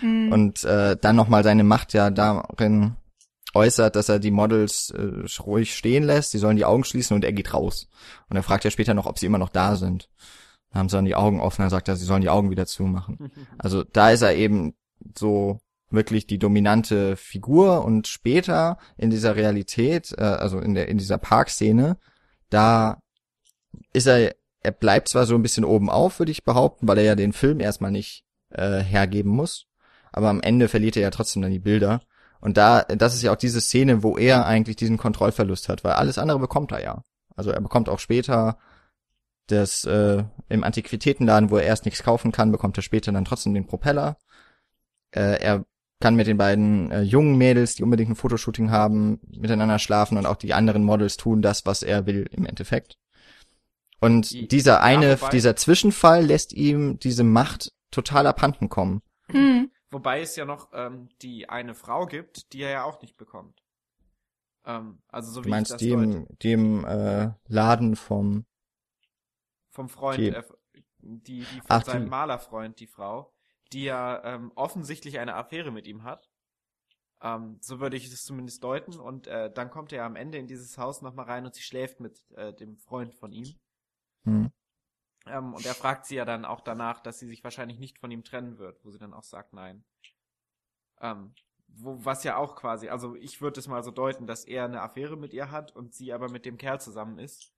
Mhm. und äh, dann nochmal seine Macht ja darin äußert, dass er die Models äh, ruhig stehen lässt, sie sollen die Augen schließen und er geht raus. Und er fragt ja später noch, ob sie immer noch da sind. Dann haben sie dann die Augen offen, dann sagt er, sie sollen die Augen wieder zumachen. Also da ist er eben so wirklich die dominante Figur und später in dieser Realität, äh, also in der in dieser Parkszene, da ist er, er bleibt zwar so ein bisschen oben auf, würde ich behaupten, weil er ja den Film erstmal nicht äh, hergeben muss, aber am Ende verliert er ja trotzdem dann die Bilder. Und da, das ist ja auch diese Szene, wo er eigentlich diesen Kontrollverlust hat, weil alles andere bekommt er ja. Also er bekommt auch später das äh, im Antiquitätenladen, wo er erst nichts kaufen kann, bekommt er später dann trotzdem den Propeller. Äh, er kann mit den beiden äh, jungen Mädels, die unbedingt ein Fotoshooting haben, miteinander schlafen und auch die anderen Models tun das, was er will im Endeffekt. Und Die- dieser ja, eine, wobei- dieser Zwischenfall lässt ihm diese Macht total abhanden kommen. Mhm. Wobei es ja noch ähm, die eine Frau gibt, die er ja auch nicht bekommt. Ähm, also so wie Du meinst ich das deute. die im äh, Laden vom vom Freund, Die- äh, die, die von Ach, seinem die- Malerfreund, die Frau, die ja ähm, offensichtlich eine Affäre mit ihm hat. Ähm, so würde ich es zumindest deuten. Und äh, dann kommt er ja am Ende in dieses Haus nochmal rein und sie schläft mit äh, dem Freund von ihm. Hm, Ähm, und er fragt sie ja dann auch danach, dass sie sich wahrscheinlich nicht von ihm trennen wird, wo sie dann auch sagt, nein. Ähm, wo, was ja auch quasi, also ich würde es mal so deuten, dass er eine Affäre mit ihr hat und sie aber mit dem Kerl zusammen ist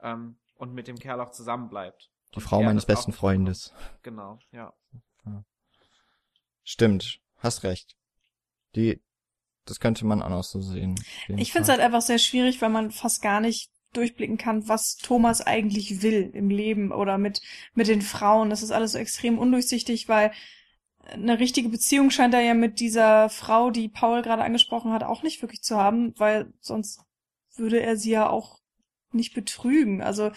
ähm, und mit dem Kerl auch zusammen bleibt. die Frau meines besten Freundes. Genau, ja. Stimmt, hast recht. Die, das könnte man auch noch so sehen. Ich finde es halt einfach sehr schwierig, weil man fast gar nicht durchblicken kann, was Thomas eigentlich will im Leben oder mit, mit den Frauen. Das ist alles so extrem undurchsichtig, weil eine richtige Beziehung scheint er ja mit dieser Frau, die Paul gerade angesprochen hat, auch nicht wirklich zu haben, weil sonst würde er sie ja auch nicht betrügen. Also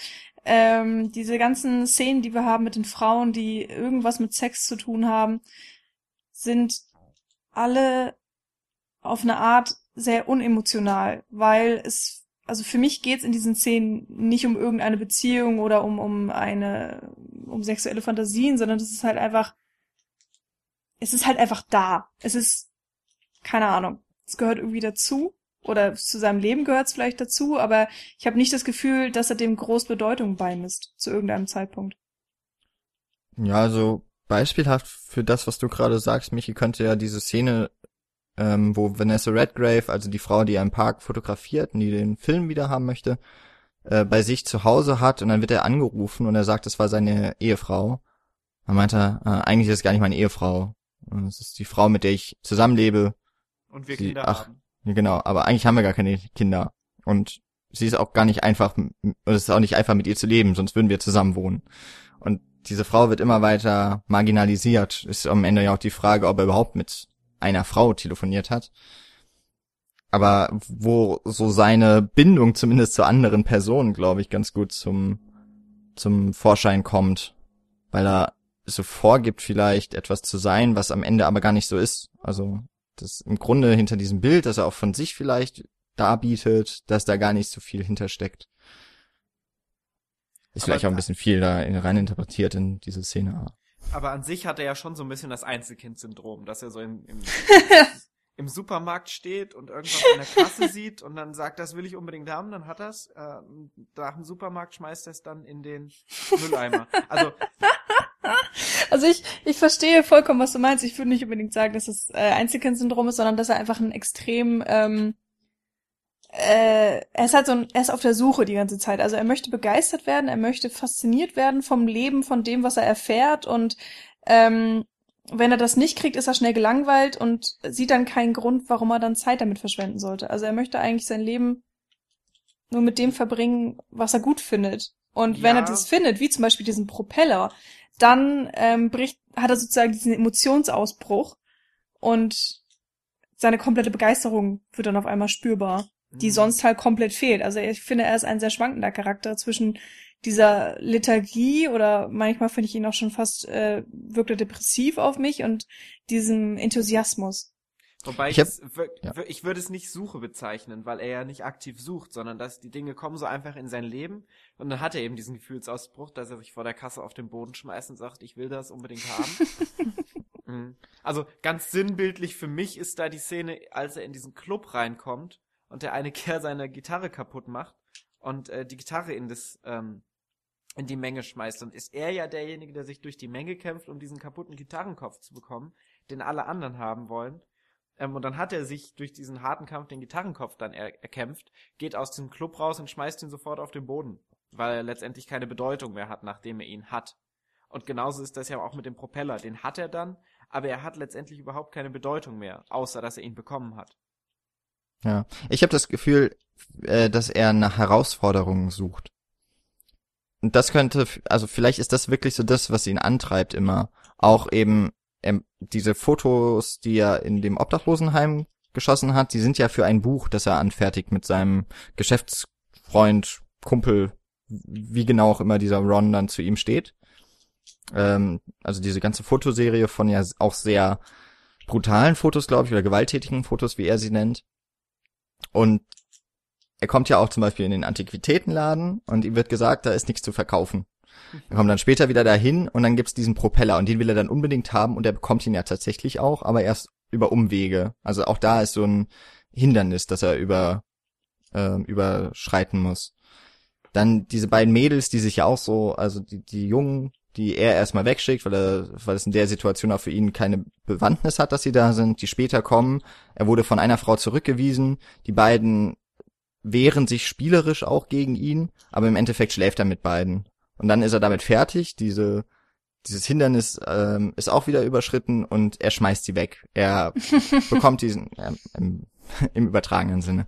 ähm, diese ganzen Szenen, die wir haben mit den Frauen, die irgendwas mit Sex zu tun haben, sind alle auf eine Art sehr unemotional, weil es, also für mich geht's in diesen Szenen nicht um irgendeine Beziehung oder um, um eine, um sexuelle Fantasien, sondern es ist halt einfach, es ist halt einfach da. Es ist, keine Ahnung, es gehört irgendwie dazu oder zu seinem Leben gehört es vielleicht dazu, aber ich habe nicht das Gefühl, dass er dem groß Bedeutung beimisst zu irgendeinem Zeitpunkt. Ja, also beispielhaft für das, was du gerade sagst, Michi, könnte ja diese Szene, ähm, wo Vanessa Redgrave, also die Frau, die er im Park fotografiert und die den Film wieder haben möchte, äh, bei sich zu Hause hat und dann wird er angerufen und er sagt, es war seine Ehefrau. Dann meint er, äh, eigentlich ist es gar nicht meine Ehefrau. Es ist die Frau, mit der ich zusammenlebe. Und wir Sie- Kinder ach, haben. Genau, aber eigentlich haben wir gar keine Kinder. Und sie ist auch gar nicht einfach, es ist auch nicht einfach mit ihr zu leben, sonst würden wir zusammen wohnen. Und diese Frau wird immer weiter marginalisiert. Ist am Ende ja auch die Frage, ob er überhaupt mit einer Frau telefoniert hat. Aber wo so seine Bindung zumindest zu anderen Personen, glaube ich, ganz gut zum, zum Vorschein kommt. Weil er so vorgibt, vielleicht etwas zu sein, was am Ende aber gar nicht so ist. Also, das im Grunde hinter diesem Bild, das er auch von sich vielleicht darbietet, dass da gar nicht so viel hintersteckt. Ist Aber- vielleicht auch ein bisschen viel da in- rein interpretiert in diese Szene. Aber- an sich hat er ja schon so ein bisschen das Einzelkind-Syndrom, dass er so im, im, im Supermarkt steht und irgendwas in der Kasse sieht und dann sagt, das will ich unbedingt haben, dann hat er's. Äh, nach dem Supermarkt schmeißt er es dann in den Mülleimer. Also Also ich, ich verstehe vollkommen, was du meinst. Ich würde nicht unbedingt sagen, dass es äh, Einzelkind-Syndrom ist, sondern dass er einfach ein extrem, ähm, äh, er ist halt so ein, er ist auf der Suche die ganze Zeit. Also er möchte begeistert werden, er möchte fasziniert werden vom Leben, von dem, was er erfährt und ähm, wenn er das nicht kriegt, ist er schnell gelangweilt und sieht dann keinen Grund, warum er dann Zeit damit verschwenden sollte. Also er möchte eigentlich sein Leben nur mit dem verbringen, was er gut findet. Und wenn Ja. er das findet, wie zum Beispiel diesen Propeller, dann ähm, bricht, hat er sozusagen diesen Emotionsausbruch und seine komplette Begeisterung wird dann auf einmal spürbar, die Mhm. sonst halt komplett fehlt. Also ich finde, er ist ein sehr schwankender Charakter zwischen dieser Lethargie oder manchmal finde ich ihn auch schon fast, äh, wirkt er depressiv auf mich und diesem Enthusiasmus. Wobei Ich ich, hab- ja. ich würde es nicht Suche bezeichnen, weil er ja nicht aktiv sucht, sondern dass die Dinge kommen so einfach in sein Leben und dann hat er eben diesen Gefühlsausbruch, dass er sich vor der Kasse auf den Boden schmeißt und sagt, ich will das unbedingt haben. Mhm. also ganz sinnbildlich für mich ist da die Szene, als er in diesen Club reinkommt und der eine Kerl seine Gitarre kaputt macht und äh, die Gitarre in das ähm, in die Menge schmeißt. Und ist er ja derjenige, der sich durch die Menge kämpft, um diesen kaputten Gitarrenkopf zu bekommen, den alle anderen haben wollen. Ähm, und dann hat er sich durch diesen harten Kampf den Gitarrenkopf dann er erkämpft, geht aus dem Club raus und schmeißt ihn sofort auf den Boden, weil er letztendlich keine Bedeutung mehr hat, nachdem er ihn hat. Und genauso ist das ja auch mit dem Propeller. Den hat er dann, aber er hat letztendlich überhaupt keine Bedeutung mehr, außer dass er ihn bekommen hat. Ja. Ich habe das Gefühl, äh, dass er nach Herausforderungen sucht. Und das könnte, also vielleicht ist das wirklich so das, was ihn antreibt immer. Auch eben ähm, diese Fotos, die er in dem Obdachlosenheim geschossen hat, die sind ja für ein Buch, das er anfertigt mit seinem Geschäftsfreund, Kumpel, wie genau auch immer dieser Ron dann zu ihm steht. Ähm, also diese ganze Fotoserie von ja auch sehr brutalen Fotos, glaube ich, oder gewalttätigen Fotos, wie er sie nennt. Und er kommt ja auch zum Beispiel in den Antiquitätenladen und ihm wird gesagt, da ist nichts zu verkaufen. Er kommt dann später wieder dahin und dann gibt's diesen Propeller und den will er dann unbedingt haben und er bekommt ihn ja tatsächlich auch, aber erst über Umwege. Also auch da ist so ein Hindernis, das er über ähm, überschreiten muss. Dann diese beiden Mädels, die sich ja auch so, also die, die Jungen, die er erstmal wegschickt, weil er, weil es in der Situation auch für ihn keine Bewandtnis hat, dass sie da sind, die später kommen. Er wurde von einer Frau zurückgewiesen. Die beiden wehren sich spielerisch auch gegen ihn, aber im Endeffekt schläft er mit beiden. Und dann ist er damit fertig. Diese, dieses Hindernis ähm, ist auch wieder überschritten und er schmeißt sie weg. Er bekommt diesen, ähm, im, im übertragenen Sinne,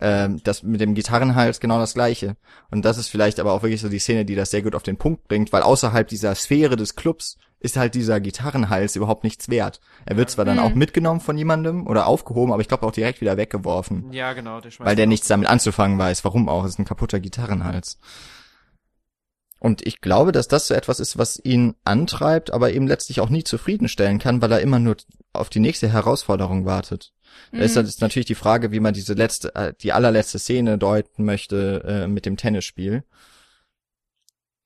ähm, das mit dem Gitarrenhals genau das gleiche. Und das ist vielleicht aber auch wirklich so die Szene, die das sehr gut auf den Punkt bringt, weil außerhalb dieser Sphäre des Clubs ist halt dieser Gitarrenhals überhaupt nichts wert. Er wird zwar dann Mhm. auch mitgenommen von jemandem oder aufgehoben, aber ich glaube auch direkt wieder weggeworfen. Ja, genau, der Weil der nichts damit anzufangen weiß. Warum auch? Es ist ein kaputter Gitarrenhals. Und ich glaube, dass das so etwas ist, was ihn antreibt, aber eben letztlich auch nie zufriedenstellen kann, weil er immer nur auf die nächste Herausforderung wartet. Da ist Mhm. das natürlich die Frage, wie man diese letzte, äh, die allerletzte Szene deuten möchte äh, mit dem Tennisspiel.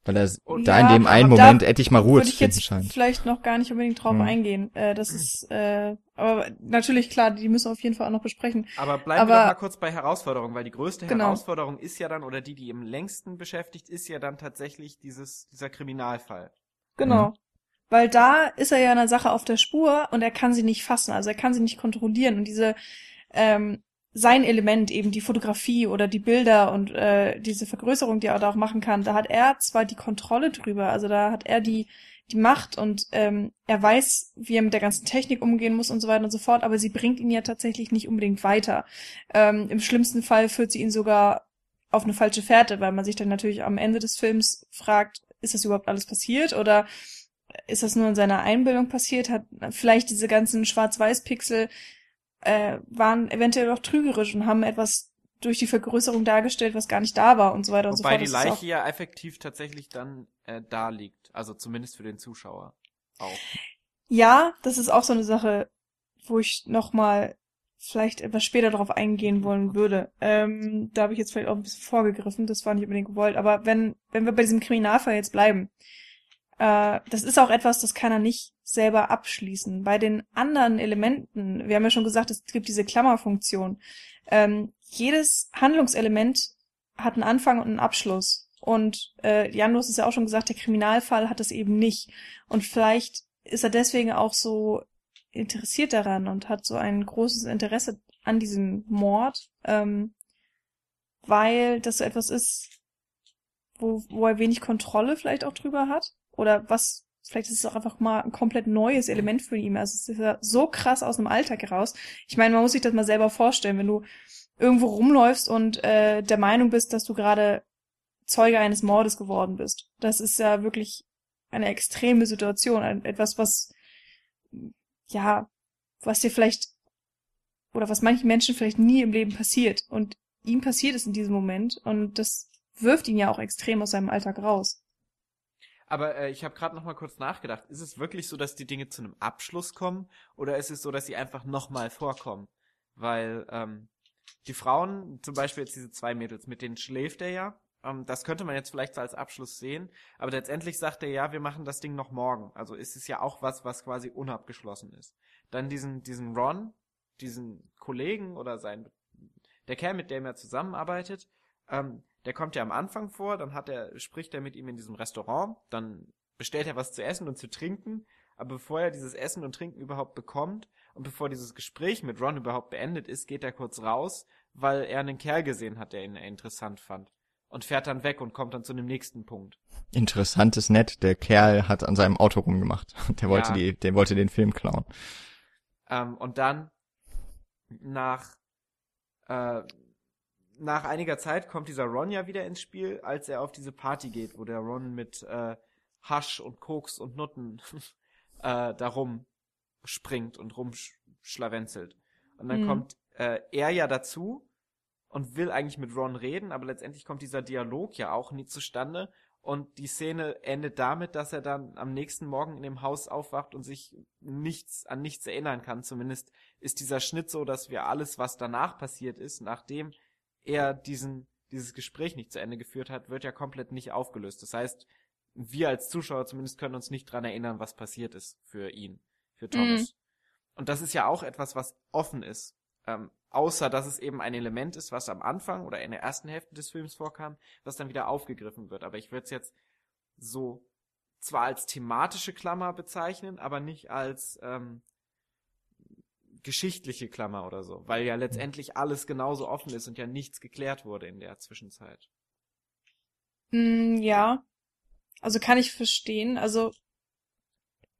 Weil er Und- da in Ja, dem einen Moment endlich mal Ruhe zu ich finden jetzt scheint. vielleicht noch gar nicht unbedingt drauf Hm. eingehen. Äh, das ist, äh, aber natürlich klar, die müssen wir auf jeden Fall auch noch besprechen. Aber bleiben wir Aber- doch mal kurz bei Herausforderung, weil die größte Genau. Herausforderung ist ja dann, oder die, die im längsten beschäftigt, ist ja dann tatsächlich dieses, dieser Kriminalfall. Genau. Mhm. Weil da ist er ja einer Sache auf der Spur und er kann sie nicht fassen, also er kann sie nicht kontrollieren. Und diese, ähm, sein Element, eben die Fotografie oder die Bilder und äh, diese Vergrößerung, die er da auch machen kann, da hat er zwar die Kontrolle drüber, also da hat er die, die Macht und ähm, er weiß, wie er mit der ganzen Technik umgehen muss und so weiter und so fort, aber sie bringt ihn ja tatsächlich nicht unbedingt weiter. Ähm, Im schlimmsten Fall führt sie ihn sogar auf eine falsche Fährte, weil man sich dann natürlich am Ende des Films fragt, ist das überhaupt alles passiert oder ist das nur in seiner Einbildung passiert? Hat vielleicht diese ganzen Schwarz-Weiß-Pixel äh, waren eventuell auch trügerisch und haben etwas durch die Vergrößerung dargestellt, was gar nicht da war und so weiter und so Wobei fort. die Das ist Leiche ja effektiv tatsächlich dann äh, da liegt. Also zumindest für den Zuschauer auch. Ja, das ist auch so eine Sache, wo ich noch mal vielleicht etwas später darauf eingehen wollen würde. Ähm, da habe ich jetzt vielleicht auch ein bisschen vorgegriffen, das war nicht unbedingt gewollt. Aber wenn, wenn wir bei diesem Kriminalfall jetzt bleiben, äh, das ist auch etwas, das kann er nicht selber abschließen. Bei den anderen Elementen, wir haben ja schon gesagt, es gibt diese Klammerfunktion. Ähm, jedes Handlungselement hat einen Anfang und einen Abschluss. Und äh, Jan, du hast es ja auch schon gesagt, der Kriminalfall hat das eben nicht. Und vielleicht ist er deswegen auch so interessiert daran und hat so ein großes Interesse an diesem Mord, ähm, weil das so etwas ist, wo, wo er wenig Kontrolle vielleicht auch drüber hat. Oder was, vielleicht ist es auch einfach mal ein komplett neues Element für ihn. Also es ist ja so krass aus dem Alltag heraus. Ich meine, man muss sich das mal selber vorstellen, wenn du irgendwo rumläufst und äh, der Meinung bist, dass du gerade Zeuge eines Mordes geworden bist. Das ist ja wirklich eine extreme Situation, etwas, was, ja, was dir vielleicht, oder was manchen Menschen vielleicht nie im Leben passiert. Und ihm passiert es in diesem Moment und das wirft ihn ja auch extrem aus seinem Alltag raus. Aber äh, ich habe gerade noch mal kurz nachgedacht. Ist es wirklich so, dass die Dinge zu einem Abschluss kommen oder ist es so, dass sie einfach noch mal vorkommen? Weil ähm, die Frauen, zum Beispiel jetzt diese zwei Mädels, mit denen schläft er ja. Ähm, das könnte man jetzt vielleicht so als Abschluss sehen. Aber letztendlich sagt er ja, wir machen das Ding noch morgen. Also ist es ja auch was, was quasi unabgeschlossen ist. Dann diesen, diesen Ron, diesen Kollegen oder sein, der Kerl, mit dem er zusammenarbeitet, ähm, der kommt ja am Anfang vor, dann hat er, spricht er mit ihm in diesem Restaurant, dann bestellt er was zu essen und zu trinken, aber bevor er dieses Essen und Trinken überhaupt bekommt und bevor dieses Gespräch mit Ron überhaupt beendet ist, geht er kurz raus, weil er einen Kerl gesehen hat, der ihn interessant fand. Und fährt dann weg und kommt dann zu dem nächsten Punkt. Interessant ist nett, der Kerl hat an seinem Auto rumgemacht. Der wollte Ja. die, der wollte den Film klauen. Ähm, und dann nach äh, nach einiger Zeit kommt dieser Ron ja wieder ins Spiel, als er auf diese Party geht, wo der Ron mit äh, Hasch und Koks und Nutten äh, darum springt und rumschlawenzelt. Und dann Mhm. kommt äh, er ja dazu und will eigentlich mit Ron reden, aber letztendlich kommt dieser Dialog ja auch nie zustande. Und die Szene endet damit, dass er dann am nächsten Morgen in dem Haus aufwacht und sich nichts an nichts erinnern kann. Zumindest ist dieser Schnitt so, dass wir alles, was danach passiert ist, nachdem er diesen dieses Gespräch nicht zu Ende geführt hat, wird ja komplett nicht aufgelöst. Das heißt, wir als Zuschauer zumindest können uns nicht dran erinnern, was passiert ist für ihn, für Thomas. Und das ist ja auch etwas, was offen ist. Ähm, außer, dass es eben ein Element ist, was am Anfang oder in der ersten Hälfte des Films vorkam, was dann wieder aufgegriffen wird. Aber ich würde es jetzt so zwar als thematische Klammer bezeichnen, aber nicht als ähm, geschichtliche Klammer oder so, weil ja letztendlich alles genauso offen ist und ja nichts geklärt wurde in der Zwischenzeit. Mm, ja. Also kann ich verstehen. Also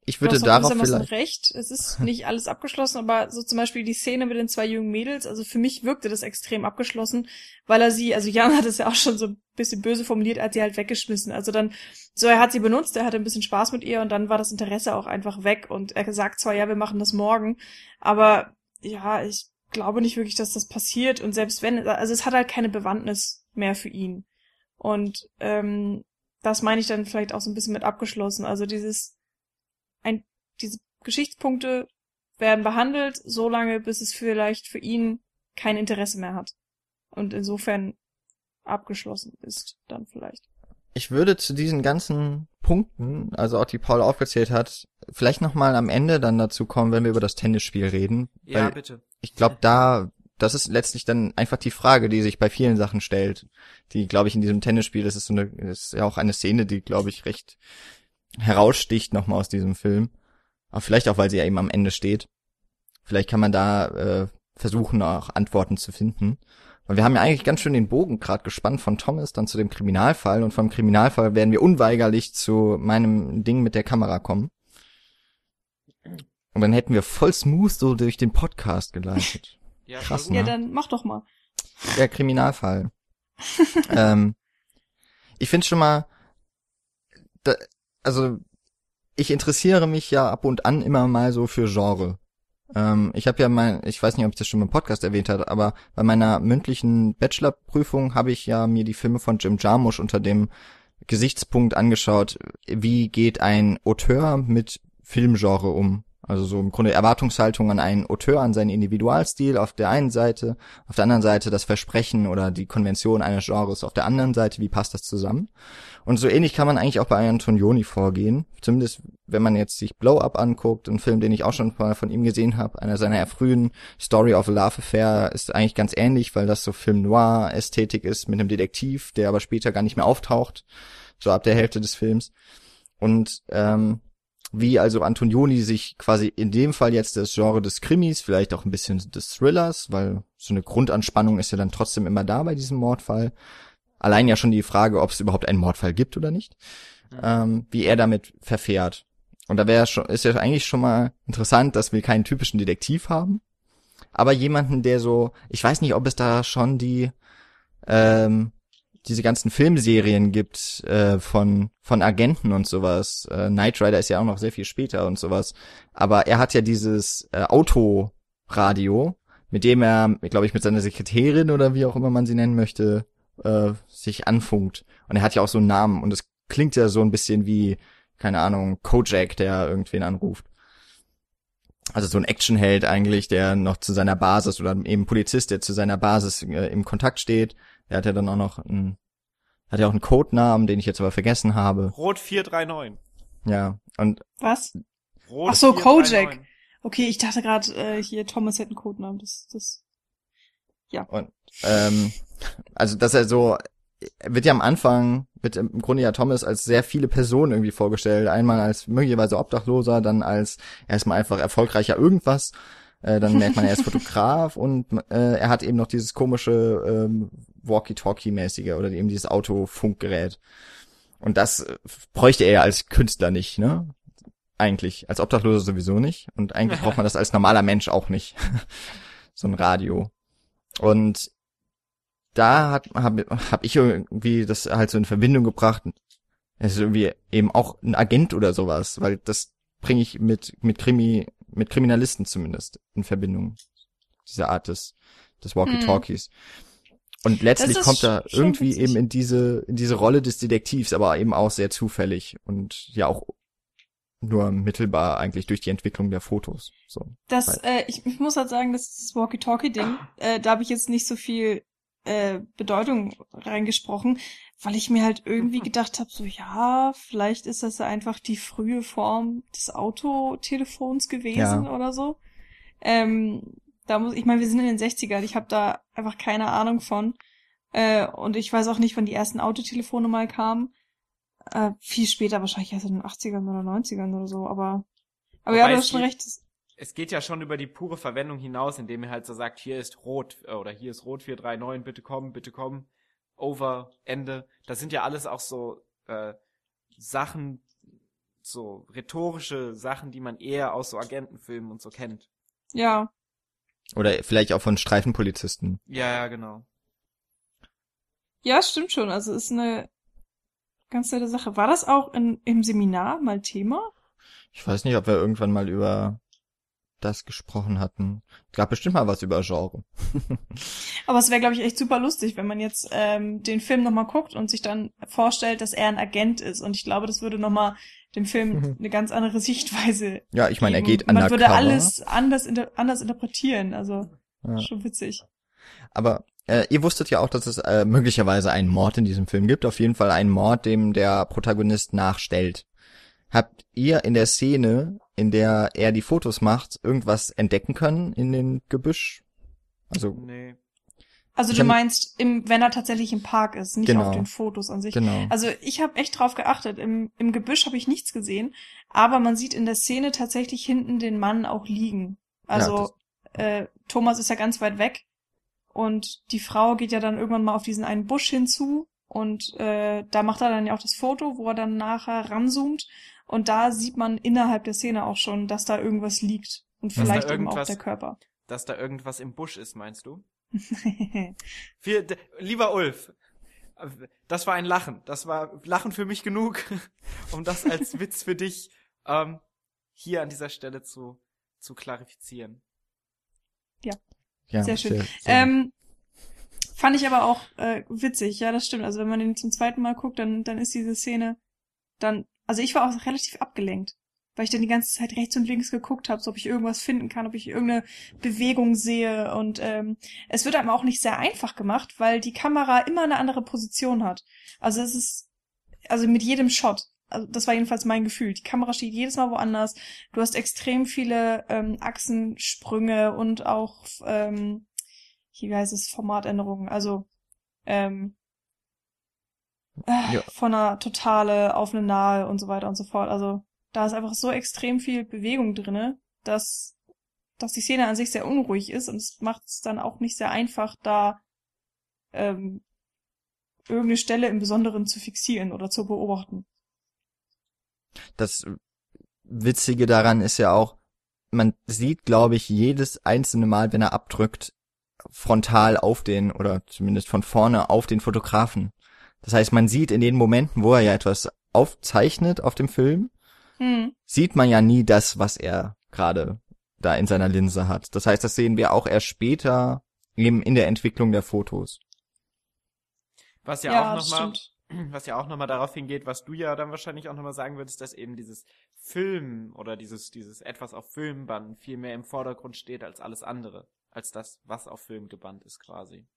Ich du würde hast doch darauf vielleicht, recht. Es ist nicht alles abgeschlossen, aber so zum Beispiel die Szene mit den zwei jungen Mädels, also für mich wirkte das extrem abgeschlossen, weil er sie, also Jan hat es ja auch schon so ein bisschen böse formuliert, er hat sie halt weggeschmissen. Also dann, so er hat sie benutzt, er hatte ein bisschen Spaß mit ihr und dann war das Interesse auch einfach weg und er sagt zwar, ja, wir machen das morgen, aber ja, ich glaube nicht wirklich, dass das passiert und selbst wenn, also es hat halt keine Bewandtnis mehr für ihn. Und ähm, das meine ich dann vielleicht auch so ein bisschen mit abgeschlossen. Also dieses ein, diese Geschichtspunkte werden behandelt, solange bis es vielleicht für ihn kein Interesse mehr hat. Und insofern abgeschlossen ist dann vielleicht. ich würde zu diesen ganzen Punkten, also auch die Paul aufgezählt hat, vielleicht nochmal am Ende dann dazu kommen, wenn wir über das Tennisspiel reden. Ja, weil bitte. ich glaube, da, das ist letztlich dann einfach die Frage, die sich bei vielen Sachen stellt. Die, glaube ich, in diesem Tennisspiel, das ist so eine, das ist ja auch eine Szene, die, glaube ich, recht heraussticht nochmal aus diesem Film. Aber vielleicht auch, weil sie ja eben am Ende steht. Vielleicht kann man da äh, versuchen, auch Antworten zu finden. Weil wir haben ja eigentlich ganz schön den Bogen gerade gespannt von Thomas dann zu dem Kriminalfall und vom Kriminalfall werden wir unweigerlich zu meinem Ding mit der Kamera kommen. Und dann hätten wir voll smooth so durch den Podcast geleitet. Ja, Krass, ne? Ja, dann mach doch mal. Der Kriminalfall. ähm, ich finde schon mal, da, also ich interessiere mich ja ab und an immer mal so für Genre. Ähm, ich habe ja mein, ich weiß nicht, ob ich das schon im Podcast erwähnt habe, aber bei meiner mündlichen Bachelorprüfung habe ich ja mir die Filme von Jim Jarmusch unter dem Gesichtspunkt angeschaut, wie geht ein Auteur mit Filmgenre um? Also so im Grunde Erwartungshaltung an einen Auteur, an seinen Individualstil auf der einen Seite, auf der anderen Seite das Versprechen oder die Konvention eines Genres auf der anderen Seite, wie passt das zusammen? Und so ähnlich kann man eigentlich auch bei Antonioni vorgehen. Zumindest wenn man jetzt sich Blow Up anguckt, ein Film, den ich auch schon mal von ihm gesehen habe, einer seiner frühen Story of a Love Affair ist eigentlich ganz ähnlich, weil das so Film Noir Ästhetik ist mit einem Detektiv, der aber später gar nicht mehr auftaucht, so ab der Hälfte des Films. Und ähm, wie also Antonioni sich quasi in dem Fall jetzt das Genre des Krimis, vielleicht auch ein bisschen des Thrillers, weil so eine Grundanspannung ist ja dann trotzdem immer da bei diesem Mordfall. Allein ja schon die Frage, ob es überhaupt einen Mordfall gibt oder nicht, ähm, wie er damit verfährt. Und da wäre schon, ist ja eigentlich schon mal interessant, dass wir keinen typischen Detektiv haben, aber jemanden, der so, ich weiß nicht, ob es da schon die, ähm, diese ganzen Filmserien gibt äh, von von Agenten und sowas. Äh, Knight Rider ist ja auch noch sehr viel später und sowas. Aber er hat ja dieses äh, Autoradio, mit dem er, glaube ich, mit seiner Sekretärin oder wie auch immer man sie nennen möchte, äh, sich anfunkt. Und er hat ja auch so einen Namen und es klingt ja so ein bisschen wie, keine Ahnung, Kojak, der irgendwen anruft. Also so ein Actionheld eigentlich, der noch zu seiner Basis oder eben Polizist, der zu seiner Basis äh, im Kontakt steht. Der hat ja dann auch noch einen, hat ja auch einen Codenamen, den ich jetzt aber vergessen habe. Rot 439. Ja, und Was? Rot Ach so, 439. Kojak. Okay, ich dachte gerade, äh, hier Thomas hätte einen Codenamen. Das, das. ähm, also dass er so wird ja am Anfang wird im Grunde ja Thomas als sehr viele Personen irgendwie vorgestellt. Einmal als möglicherweise Obdachloser, dann als erstmal einfach erfolgreicher irgendwas. Äh, dann merkt man, er ist Fotograf und äh, er hat eben noch dieses komische ähm, Walkie-Talkie-mäßige oder eben dieses Autofunkgerät. Und das äh, bräuchte er ja als Künstler nicht, ne? Eigentlich. Als Obdachloser sowieso nicht. Und eigentlich braucht man das als normaler Mensch auch nicht. so ein Radio. Und da hat habe hab ich irgendwie das halt so in Verbindung gebracht. Es ist irgendwie eben auch ein Agent oder sowas, weil das bringe ich mit mit Krimi mit Kriminalisten zumindest in Verbindung. Diese Art des des Walkie-Talkies. Und letztlich kommt er irgendwie witzig. eben in diese in diese Rolle des Detektivs, aber eben auch sehr zufällig und ja auch nur mittelbar eigentlich durch die Entwicklung der Fotos. So. Das, Weil- äh, ich, ich muss halt sagen, das ist das Walkie-Talkie-Ding, äh, da habe ich jetzt nicht so viel äh, Bedeutung reingesprochen, weil ich mir halt irgendwie gedacht habe, so ja, vielleicht ist das ja einfach die frühe Form des Autotelefons gewesen Ja. oder so. Ähm, da muss, ich meine, wir sind in den 60ern, ich habe da einfach keine Ahnung von. Äh, und ich weiß auch nicht, wann die ersten Autotelefone mal kamen. Äh, viel später, wahrscheinlich erst in den 80ern oder 90ern oder so, aber aber ja, du hast schon recht. Es- geht ja schon über die pure Verwendung hinaus, indem er halt so sagt, hier ist Rot äh, oder hier ist Rot 439, bitte komm, bitte komm, over, Ende. Das sind ja alles auch so äh, Sachen, so rhetorische Sachen, die man eher aus so Agentenfilmen und so kennt. Ja, Oder vielleicht auch von Streifenpolizisten. Ja, ja, genau. ja, stimmt schon. Also ist eine ganz nette Sache. War das auch in, im Seminar mal Thema? Ich weiß nicht, ob wir irgendwann mal über das gesprochen hatten. Gab bestimmt mal was über Genre. Aber es wäre, glaube ich, echt super lustig, wenn man jetzt ähm, den Film nochmal guckt und sich dann vorstellt, dass er ein Agent ist. Und ich glaube, das würde nochmal dem Film eine ganz andere Sichtweise Ja, ich meine, er geht Man undercover. würde alles anders, inter anders interpretieren. Also Ja. schon witzig. Aber äh, ihr wusstet ja auch, dass es äh, möglicherweise einen Mord in diesem Film gibt. Auf jeden Fall einen Mord, dem der Protagonist nachstellt. Habt ihr in der Szene, in der er die Fotos macht, irgendwas entdecken können in den Gebüsch? Also, Nee. Also du meinst, im, wenn er tatsächlich im Park ist, nicht Genau. auf den Fotos an sich. genau. Also ich habe echt drauf geachtet. Im, im Gebüsch habe ich nichts gesehen, aber man sieht in der Szene tatsächlich hinten den Mann auch liegen. Also äh, Thomas ist ja ganz weit weg und die Frau geht ja dann irgendwann mal auf diesen einen Busch hinzu und äh, da macht er dann ja auch das Foto, wo er dann nachher ranzoomt und da sieht man innerhalb der Szene auch schon, dass da irgendwas liegt und vielleicht eben auch irgendwas- der Körper. Dass da irgendwas im Busch ist, meinst du? D- lieber Ulf, das war ein Lachen. Das war Lachen für mich genug, um das als Witz für dich ähm, hier an dieser Stelle zu, zu klarifizieren. ja, sehr schön. sehr Ähm, fand ich aber auch äh, witzig, ja, das stimmt. Also wenn man den zum zweiten Mal guckt, dann, dann ist diese Szene dann, also ich war auch relativ abgelenkt, weil ich dann die ganze Zeit rechts und links geguckt habe, so ob ich irgendwas finden kann, ob ich irgendeine Bewegung sehe und ähm, es wird einem auch nicht sehr einfach gemacht, weil die Kamera immer eine andere Position hat. Also es ist, also mit jedem Shot. Also das war jedenfalls mein Gefühl. Die Kamera steht jedes Mal woanders. Du hast extrem viele ähm, Achsensprünge und auch ähm, wie heißt es, Formatänderungen. Also ähm, äh, Ja. von einer Totale auf eine Nahe und so weiter und so fort. Also da ist einfach so extrem viel Bewegung drinne, dass dass die Szene an sich sehr unruhig ist und es macht es dann auch nicht sehr einfach, da ähm, irgendeine Stelle im Besonderen zu fixieren oder zu beobachten. das Witzige daran ist ja auch, man sieht, glaube ich, jedes einzelne Mal, wenn er abdrückt, frontal auf den, oder zumindest von vorne auf den Fotografen. Das heißt, man sieht in den Momenten, wo er ja etwas aufzeichnet auf dem Film, Hm. sieht man ja nie das, was er gerade da in seiner Linse hat. Das heißt, das sehen wir auch erst später eben in der Entwicklung der Fotos. Was ja, Ja, auch nochmal, was ja auch nochmal darauf hingeht, was du ja dann wahrscheinlich auch nochmal sagen würdest, dass eben dieses Film oder dieses, dieses etwas auf Film bannen viel mehr im Vordergrund steht als alles andere. Als das, was auf Film gebannt ist quasi.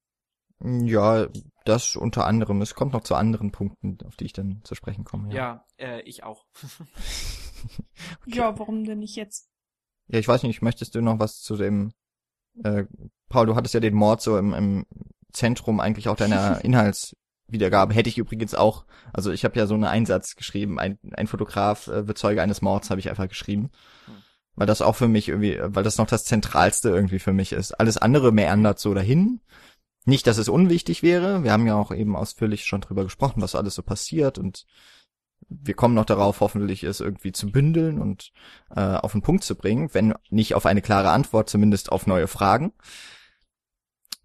Ja, das unter anderem. Es kommt noch zu anderen Punkten, auf die ich dann zu sprechen komme. Ja, äh, ich auch. Ja, warum denn nicht jetzt? Ja, ich weiß nicht, möchtest du noch was zu dem, äh, Paul, du hattest ja den Mord so im, im Zentrum eigentlich auch deiner Inhaltswiedergabe. Hätte ich übrigens auch, also ich habe ja so einen Einsatz geschrieben, ein, ein Fotograf äh, wird Zeuge eines Mords, habe ich einfach geschrieben. Hm. Weil das auch für mich irgendwie, weil das noch das Zentralste irgendwie für mich ist. Alles andere meandert so dahin. Nicht, dass es unwichtig wäre. Wir haben ja auch eben ausführlich schon drüber gesprochen, was alles so passiert und wir kommen noch darauf, hoffentlich es irgendwie zu bündeln und äh, auf den Punkt zu bringen, wenn nicht auf eine klare Antwort, zumindest auf neue Fragen.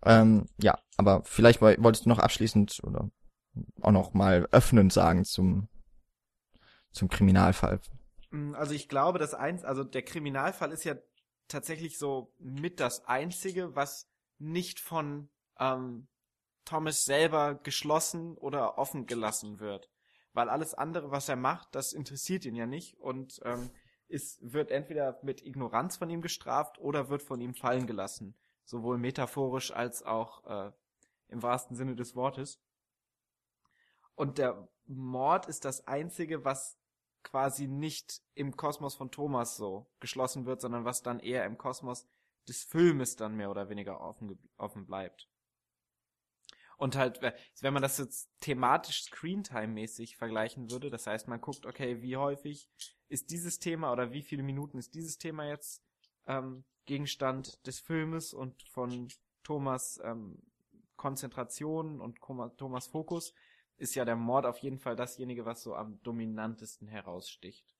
Ähm, ja, aber vielleicht woll- wolltest du noch abschließend oder auch noch mal öffnend sagen zum zum Kriminalfall. Mm, Also ich glaube, das eins, also der Kriminalfall ist ja tatsächlich so mit das einzige, was nicht von ähm, Thomas selber geschlossen oder offen gelassen wird. Weil alles andere, was er macht, das interessiert ihn ja nicht und ähm, ist, wird entweder mit Ignoranz von ihm gestraft oder wird von ihm fallen gelassen. Sowohl metaphorisch als auch äh, im wahrsten Sinne des Wortes. Und der Mord ist das einzige, was quasi nicht im Kosmos von Thomas so geschlossen wird, sondern was dann eher im Kosmos des Filmes dann mehr oder weniger offen, offen bleibt. Und halt, we- wenn man das jetzt thematisch Screentime-mäßig vergleichen würde, das heißt, man guckt, okay, wie häufig ist dieses Thema oder wie viele Minuten ist dieses Thema jetzt ähm, Gegenstand des Filmes und von Thomas ähm, Konzentration und Thomas Fokus, ist ja der Mord auf jeden Fall dasjenige, was so am dominantesten heraussticht.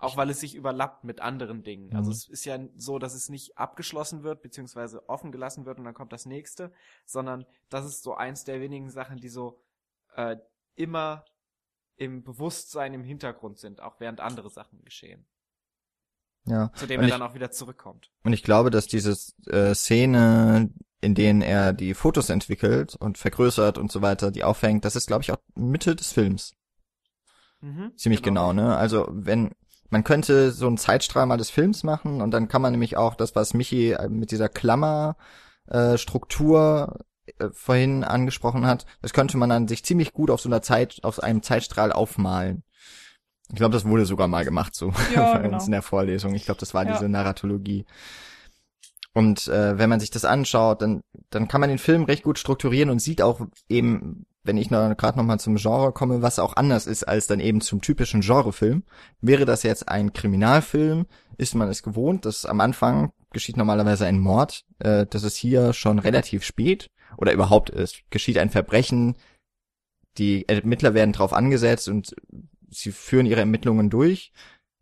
Auch weil es sich überlappt mit anderen Dingen. Also Mhm. es ist ja so, dass es nicht abgeschlossen wird, beziehungsweise offen gelassen wird und dann kommt das nächste, sondern das ist so eins der wenigen Sachen, die so äh, immer im Bewusstsein im Hintergrund sind, auch während andere Sachen geschehen. Ja. Zu dem er ich- dann auch wieder zurückkommt. Und ich glaube, dass diese äh, Szene, in denen er die Fotos entwickelt und vergrößert und so weiter, die aufhängt, das ist, glaube ich, auch Mitte des Films. Mhm, Ziemlich genau, ne? Also wenn man könnte so einen Zeitstrahl mal des Films machen und dann kann man nämlich auch das, was Michi äh, mit dieser Klammer äh, äh, vorhin angesprochen hat, das könnte man dann sich ziemlich gut auf so einer Zeit, auf einem Zeitstrahl aufmalen. Ich glaube, das wurde sogar mal gemacht so Ja, bei genau. uns in der Vorlesung. Ich glaube, das war Ja. diese Narratologie. Und äh, wenn man sich das anschaut, dann dann kann man den Film recht gut strukturieren und sieht auch eben, wenn ich noch gerade noch mal zum Genre komme, was auch anders ist als dann eben zum typischen Genrefilm. Wäre das jetzt ein Kriminalfilm, ist man es gewohnt, dass am Anfang geschieht normalerweise ein Mord, äh, das ist hier schon relativ spät oder überhaupt ist geschieht ein Verbrechen, die Ermittler werden drauf angesetzt und sie führen ihre Ermittlungen durch.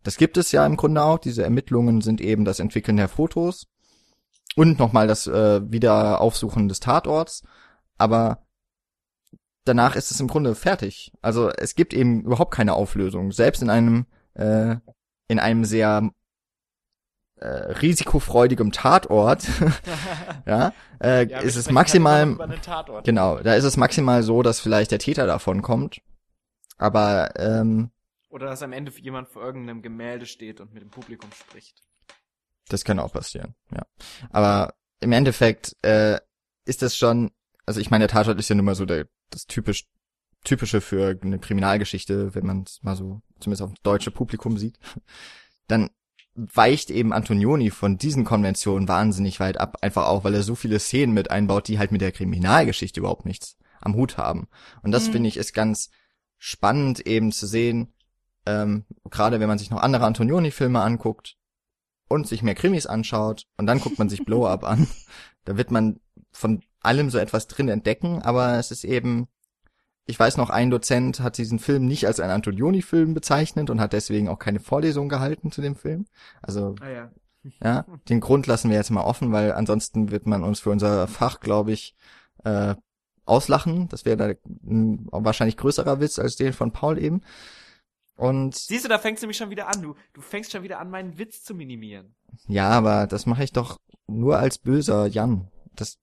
Das gibt es ja im Grunde auch. Diese Ermittlungen sind eben das Entwickeln der Fotos und nochmal das äh, Wiederaufsuchen des Tatorts. Aber danach ist es im Grunde fertig. Also es gibt eben überhaupt keine Auflösung. Selbst in einem äh, in einem sehr äh, risikofreudigem Tatort, ja, äh, Ja, ist es maximal halt Tatort. Genau, da ist es maximal so, dass vielleicht der Täter davon kommt. Aber ähm, Oder dass am Ende jemand vor irgendeinem Gemälde steht und mit dem Publikum spricht. das kann auch passieren, ja. Aber im Endeffekt äh, ist das schon, also ich meine, der Tatort ist ja nun mal so der, das typisch typische für eine Kriminalgeschichte, wenn man es mal so zumindest auf das deutsche Publikum sieht. Dann weicht eben Antonioni von diesen Konventionen wahnsinnig weit ab, einfach auch, weil er so viele Szenen mit einbaut, die halt mit der Kriminalgeschichte überhaupt nichts am Hut haben. Und das Mhm. finde ich ist ganz spannend eben zu sehen, ähm, gerade wenn man sich noch andere Antonioni-Filme anguckt und sich mehr Krimis anschaut und dann guckt man sich Blow Up an, da wird man von allem so etwas drin entdecken, aber es ist eben, ich weiß noch, ein Dozent hat diesen Film nicht als einen Antonioni-Film bezeichnet und hat deswegen auch keine Vorlesung gehalten zu dem Film. Also Ah ja. ja, den Grund lassen wir jetzt mal offen, weil ansonsten wird man uns für unser Fach, glaube ich, äh, auslachen. Das wäre da ein wahrscheinlich größerer Witz als den von Paul eben. Und Siehst du, da fängst du mich schon wieder an. Du, du fängst schon wieder an, meinen Witz zu minimieren. ja, aber das mache ich doch nur als böser Jan. Das,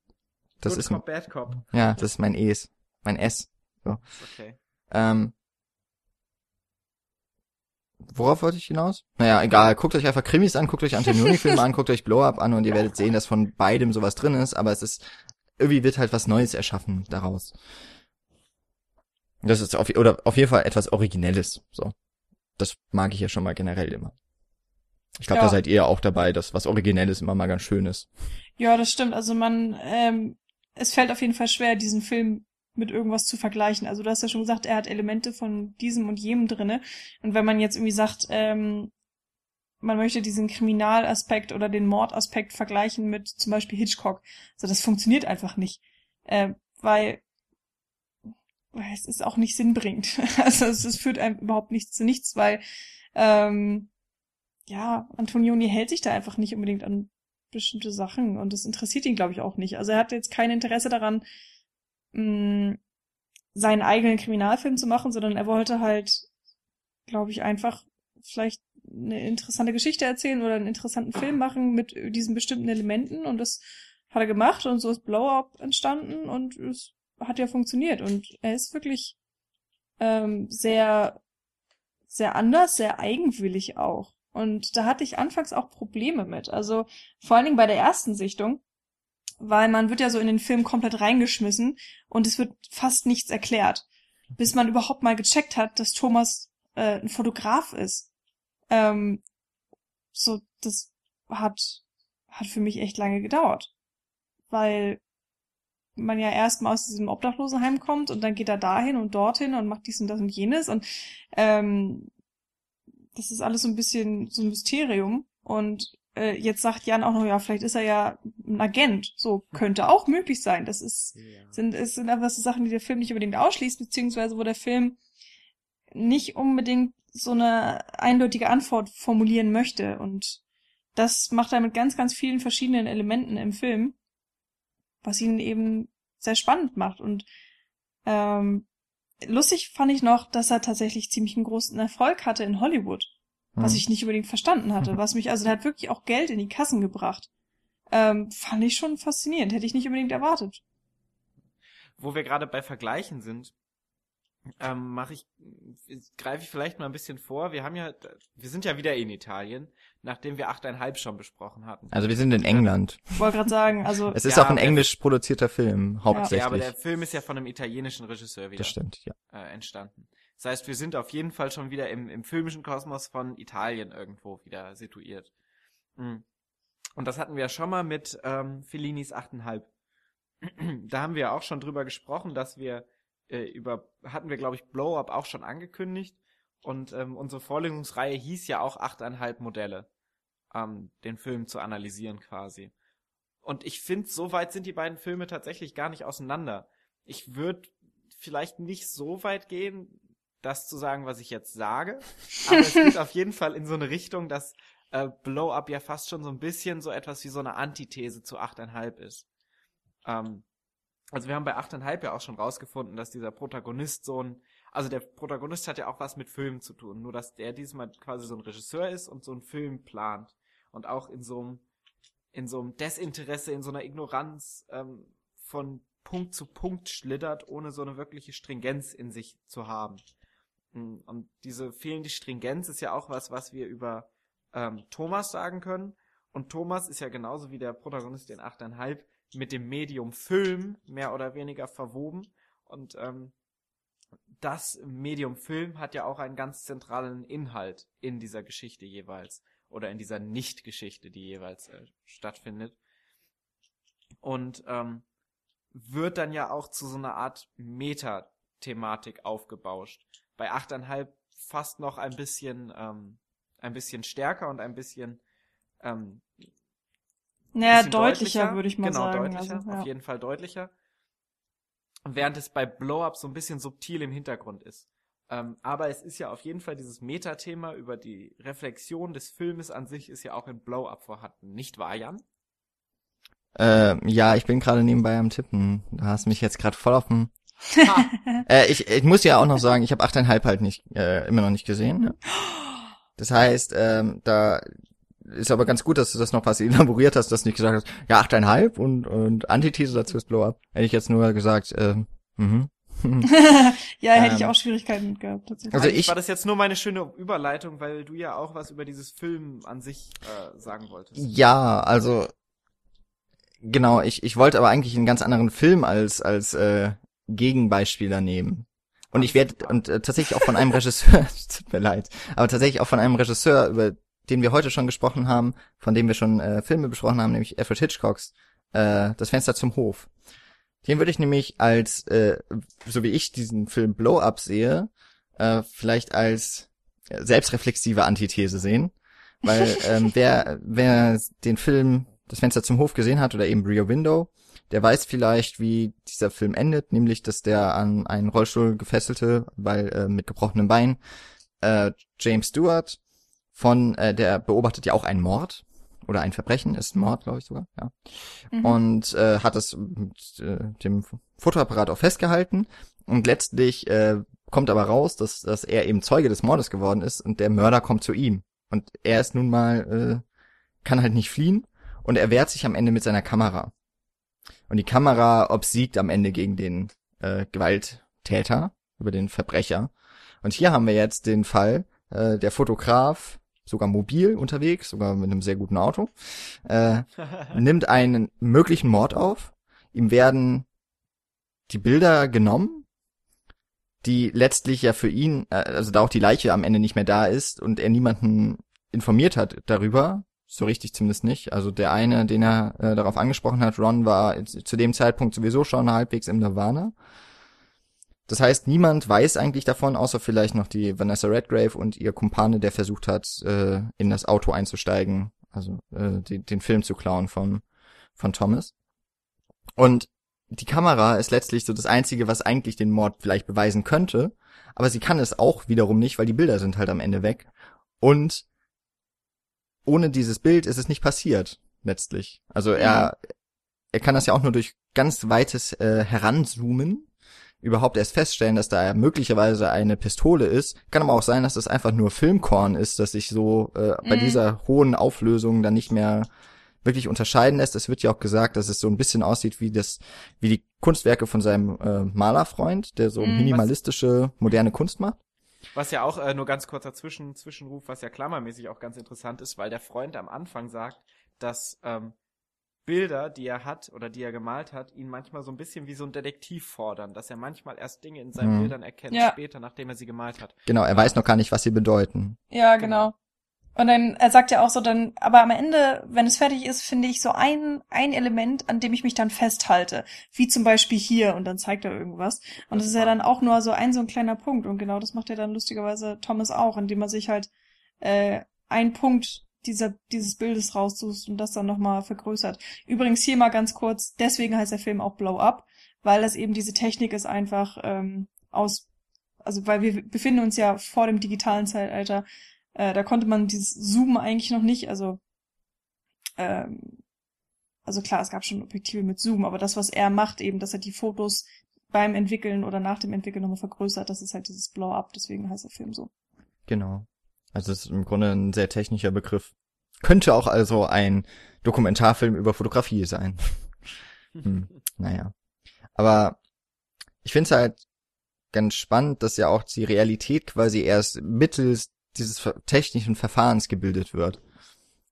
das Good ist, Cop, Bad Cop. ja, das ist mein Es, mein S. Okay. Ähm, worauf wollte ich hinaus? Naja, egal. Guckt euch einfach Krimis an, guckt euch Antonioni-Filme an, guckt euch Blow Up an und ihr werdet sehen, dass von beidem sowas drin ist, aber es ist, irgendwie wird halt was Neues erschaffen daraus. Das ist auf, oder auf jeden Fall etwas Originelles, so. Das mag ich ja schon mal generell immer. Ich glaube, Ja. da seid ihr auch dabei, dass was Originelles immer mal ganz schön ist. Ja, das stimmt. Also man, ähm, es fällt auf jeden Fall schwer, diesen Film mit irgendwas zu vergleichen. Also du hast ja schon gesagt, er hat Elemente von diesem und jenem drinne. Und wenn man jetzt irgendwie sagt, ähm, man möchte diesen Kriminalaspekt oder den Mordaspekt vergleichen mit zum Beispiel Hitchcock, also das funktioniert einfach nicht, äh, weil weil es ist auch nicht sinnbringend. Also es, es führt einem überhaupt nichts zu nichts, weil ähm, ja, Antonioni hält sich da einfach nicht unbedingt an bestimmte Sachen und das interessiert ihn, glaube ich, auch nicht. Also er hat jetzt kein Interesse daran, mh, seinen eigenen Kriminalfilm zu machen, sondern er wollte halt, glaube ich, einfach vielleicht eine interessante Geschichte erzählen oder einen interessanten Film machen mit diesen bestimmten Elementen und das hat er gemacht und so ist Blow Up entstanden und es hat ja funktioniert und er ist wirklich ähm, sehr, sehr anders, sehr eigenwillig auch. Und da hatte ich anfangs auch Probleme mit. Also vor allen Dingen bei der ersten Sichtung, weil man wird ja so in den Film komplett reingeschmissen und es wird fast nichts erklärt, bis man überhaupt mal gecheckt hat, dass Thomas äh, ein Fotograf ist. Ähm, so, das hat hat für mich echt lange gedauert, weil man ja erstmal aus diesem Obdachlosenheim kommt und dann geht er dahin und dorthin und macht dies und das und jenes und ähm, das ist alles so ein bisschen so ein Mysterium und äh, jetzt sagt Jan auch noch, ja, vielleicht ist er ja ein Agent. So könnte auch möglich sein. Das ist sind es sind einfach so Sachen, die der Film nicht unbedingt ausschließt, beziehungsweise wo der Film nicht unbedingt so eine eindeutige Antwort formulieren möchte und das macht er mit ganz, ganz vielen verschiedenen Elementen im Film, was ihn eben sehr spannend macht. Und ähm, lustig fand ich noch, dass er tatsächlich ziemlich einen großen Erfolg hatte in Hollywood, was Hm. ich nicht unbedingt verstanden hatte. Was mich, also der hat wirklich auch Geld in die Kassen gebracht. Ähm, fand ich schon faszinierend, hätte ich nicht unbedingt erwartet. Wo wir gerade bei Vergleichen sind, ähm, mache ich, greife ich vielleicht mal ein bisschen vor. Wir haben ja, wir sind ja wieder in Italien, nachdem wir achteinhalb schon besprochen hatten. Also wir sind in England. Ich wollte gerade sagen, also Es ist Ja, auch ein englisch produzierter Film, hauptsächlich. ja, aber der Film ist ja von einem italienischen Regisseur wieder das stimmt, ja. äh, entstanden. Das heißt, wir sind auf jeden Fall schon wieder im, im filmischen Kosmos von Italien irgendwo wieder situiert. Mhm. Und das hatten wir ja schon mal mit ähm, Fellinis 8,5. da haben wir auch schon drüber gesprochen, dass wir äh, über, hatten wir glaube ich Blow Up auch schon angekündigt. Und ähm, unsere Vorlesungsreihe hieß ja auch 8,5 Modelle, ähm, den Film zu analysieren quasi. Und ich finde, so weit sind die beiden Filme tatsächlich gar nicht auseinander. Ich würde vielleicht nicht so weit gehen, das zu sagen, was ich jetzt sage, aber es geht auf jeden Fall in so eine Richtung, dass äh, Blow Up ja fast schon so ein bisschen so etwas wie so eine Antithese zu 8,5 ist. Ähm, also wir haben bei 8,5 ja auch schon rausgefunden, dass dieser Protagonist so ein, also der Protagonist hat ja auch was mit Filmen zu tun, nur dass der diesmal quasi so ein Regisseur ist und so einen Film plant und auch in so einem in so einem Desinteresse, in so einer Ignoranz ähm, von Punkt zu Punkt schlittert, ohne so eine wirkliche Stringenz in sich zu haben. Mm, Und diese fehlende Stringenz ist ja auch was, was wir über ähm, Thomas sagen können. Und Thomas ist ja genauso wie der Protagonist in 8,5 mit dem Medium Film mehr oder weniger verwoben. Und ähm, das Medium Film hat ja auch einen ganz zentralen Inhalt in dieser Geschichte jeweils. Oder in dieser Nicht-Geschichte, die jeweils äh, stattfindet. Und ähm, wird dann ja auch zu so einer Art Meta-Thematik aufgebauscht. Bei 8,5 fast noch ein bisschen, ähm, ein bisschen stärker und ein bisschen ähm, naja, deutlicher, würde ich mal genau, sagen. deutlicher, Also, ja. auf jeden Fall deutlicher. Während es bei Blow Up so ein bisschen subtil im Hintergrund ist. Ähm, aber es ist ja auf jeden Fall dieses Metathema über die Reflexion des Filmes an sich ist ja auch in Blow Up vorhanden. Nicht wahr, Jan? Äh, ja, ich bin gerade nebenbei am Tippen. Du hast mich jetzt gerade voll auf dem. äh, ich, ich muss ja auch noch sagen, ich habe 8,5 halt nicht, äh, immer noch nicht gesehen. Ne? Das heißt, ähm, da ist aber ganz gut, dass du das noch was elaboriert hast, dass du nicht gesagt hast, ja, 8,5 und, und Antithese dazu ist Blow Up. Hätte ich jetzt nur gesagt, ähm, mhm. ja, hätte Ähm, ich auch Schwierigkeiten gehabt, tatsächlich. Also ich- war das jetzt nur meine schöne Überleitung, weil du ja auch was über dieses Film an sich äh, sagen wolltest. Ja, also genau, ich, ich wollte aber eigentlich einen ganz anderen Film als als äh, Gegenbeispieler nehmen. Und ich werde und äh, tatsächlich auch von einem Regisseur, tut mir leid, aber tatsächlich auch von einem Regisseur, über den wir heute schon gesprochen haben, von dem wir schon äh, Filme besprochen haben, nämlich Alfred Hitchcocks äh, Das Fenster zum Hof. Den würde ich nämlich als, äh, so wie ich diesen Film Blow Up sehe, äh, vielleicht als selbstreflexive Antithese sehen. Weil ähm, wer, wer den Film Das Fenster zum Hof gesehen hat oder eben Rear Window, der weiß vielleicht, wie dieser Film endet, nämlich dass der an einen Rollstuhl gefesselte, weil äh, mit gebrochenem Bein, äh, James Stewart von, äh, der beobachtet ja auch einen Mord oder ein Verbrechen, ist ein Mord, glaube ich sogar, ja. Mhm. Und äh, hat es mit äh, dem Fotoapparat auch festgehalten und letztlich äh, kommt aber raus, dass, dass er eben Zeuge des Mordes geworden ist und der Mörder kommt zu ihm. Und er ist nun mal, äh, kann halt nicht fliehen und er wehrt sich am Ende mit seiner Kamera. Und die Kamera obsiegt am Ende gegen den äh, Gewalttäter, über den Verbrecher. Und hier haben wir jetzt den Fall, äh, der Fotograf, sogar mobil unterwegs, sogar mit einem sehr guten Auto, äh, nimmt einen möglichen Mord auf. Ihm werden die Bilder genommen, die letztlich ja für ihn, äh, also da auch die Leiche am Ende nicht mehr da ist und er niemanden informiert hat darüber, so richtig zumindest nicht. Also der eine, den er äh, darauf angesprochen hat, Ron, war zu dem Zeitpunkt sowieso schon halbwegs im Nirvana. Das heißt, niemand weiß eigentlich davon, außer vielleicht noch die Vanessa Redgrave und ihr Kumpane, der versucht hat, äh, in das Auto einzusteigen, also äh, die, den Film zu klauen von, von Thomas. Und die Kamera ist letztlich so das Einzige, was eigentlich den Mord vielleicht beweisen könnte, aber sie kann es auch wiederum nicht, weil die Bilder sind halt am Ende weg. Und ohne dieses Bild ist es nicht passiert, letztlich. Also er, er kann das ja auch nur durch ganz weites äh, Heranzoomen überhaupt erst feststellen, dass da möglicherweise eine Pistole ist. Kann aber auch sein, dass das einfach nur Filmkorn ist, dass sich so äh, bei Mhm. dieser hohen Auflösung dann nicht mehr wirklich unterscheiden lässt. Es wird ja auch gesagt, dass es so ein bisschen aussieht wie das, wie die Kunstwerke von seinem äh, Malerfreund, der so Mhm. minimalistische, moderne Kunst macht. Was ja auch äh, nur ganz kurzer Zwischen Zwischenruf, was ja klammermäßig auch ganz interessant ist, weil der Freund am Anfang sagt, dass ähm, Bilder, die er hat oder die er gemalt hat, ihn manchmal so ein bisschen wie so ein Detektiv fordern, dass er manchmal erst Dinge in seinen Mhm. Bildern erkennt, Ja. später, nachdem er sie gemalt hat. Genau, er weiß noch gar nicht, was sie bedeuten. Ja, Genau. genau. Und dann, er sagt ja auch so dann, aber am Ende, wenn es fertig ist, finde ich so ein, ein Element, an dem ich mich dann festhalte. Wie zum Beispiel hier, und dann zeigt er irgendwas. Und das ist ja dann auch nur so ein, so ein kleiner Punkt. Und genau das macht ja dann lustigerweise Thomas auch, indem er sich halt, äh, einen Punkt dieser, dieses Bildes raussucht und das dann nochmal vergrößert. Übrigens hier mal ganz kurz, deswegen heißt der Film auch Blow Up, weil das eben diese Technik ist einfach, ähm, aus, also weil wir befinden uns ja vor dem digitalen Zeitalter, äh, da konnte man dieses Zoom eigentlich noch nicht, also ähm, also klar, es gab schon Objektive mit Zoom, aber das, was er macht, eben, dass er die Fotos beim Entwickeln oder nach dem Entwickeln nochmal vergrößert, das ist halt dieses Blow-up, deswegen heißt der Film so. Genau. Also es ist im Grunde ein sehr technischer Begriff. Könnte auch also ein Dokumentarfilm über Fotografie sein. Hm, naja. Aber ich finde es halt ganz spannend, dass ja auch die Realität quasi erst mittels dieses technischen Verfahrens gebildet wird.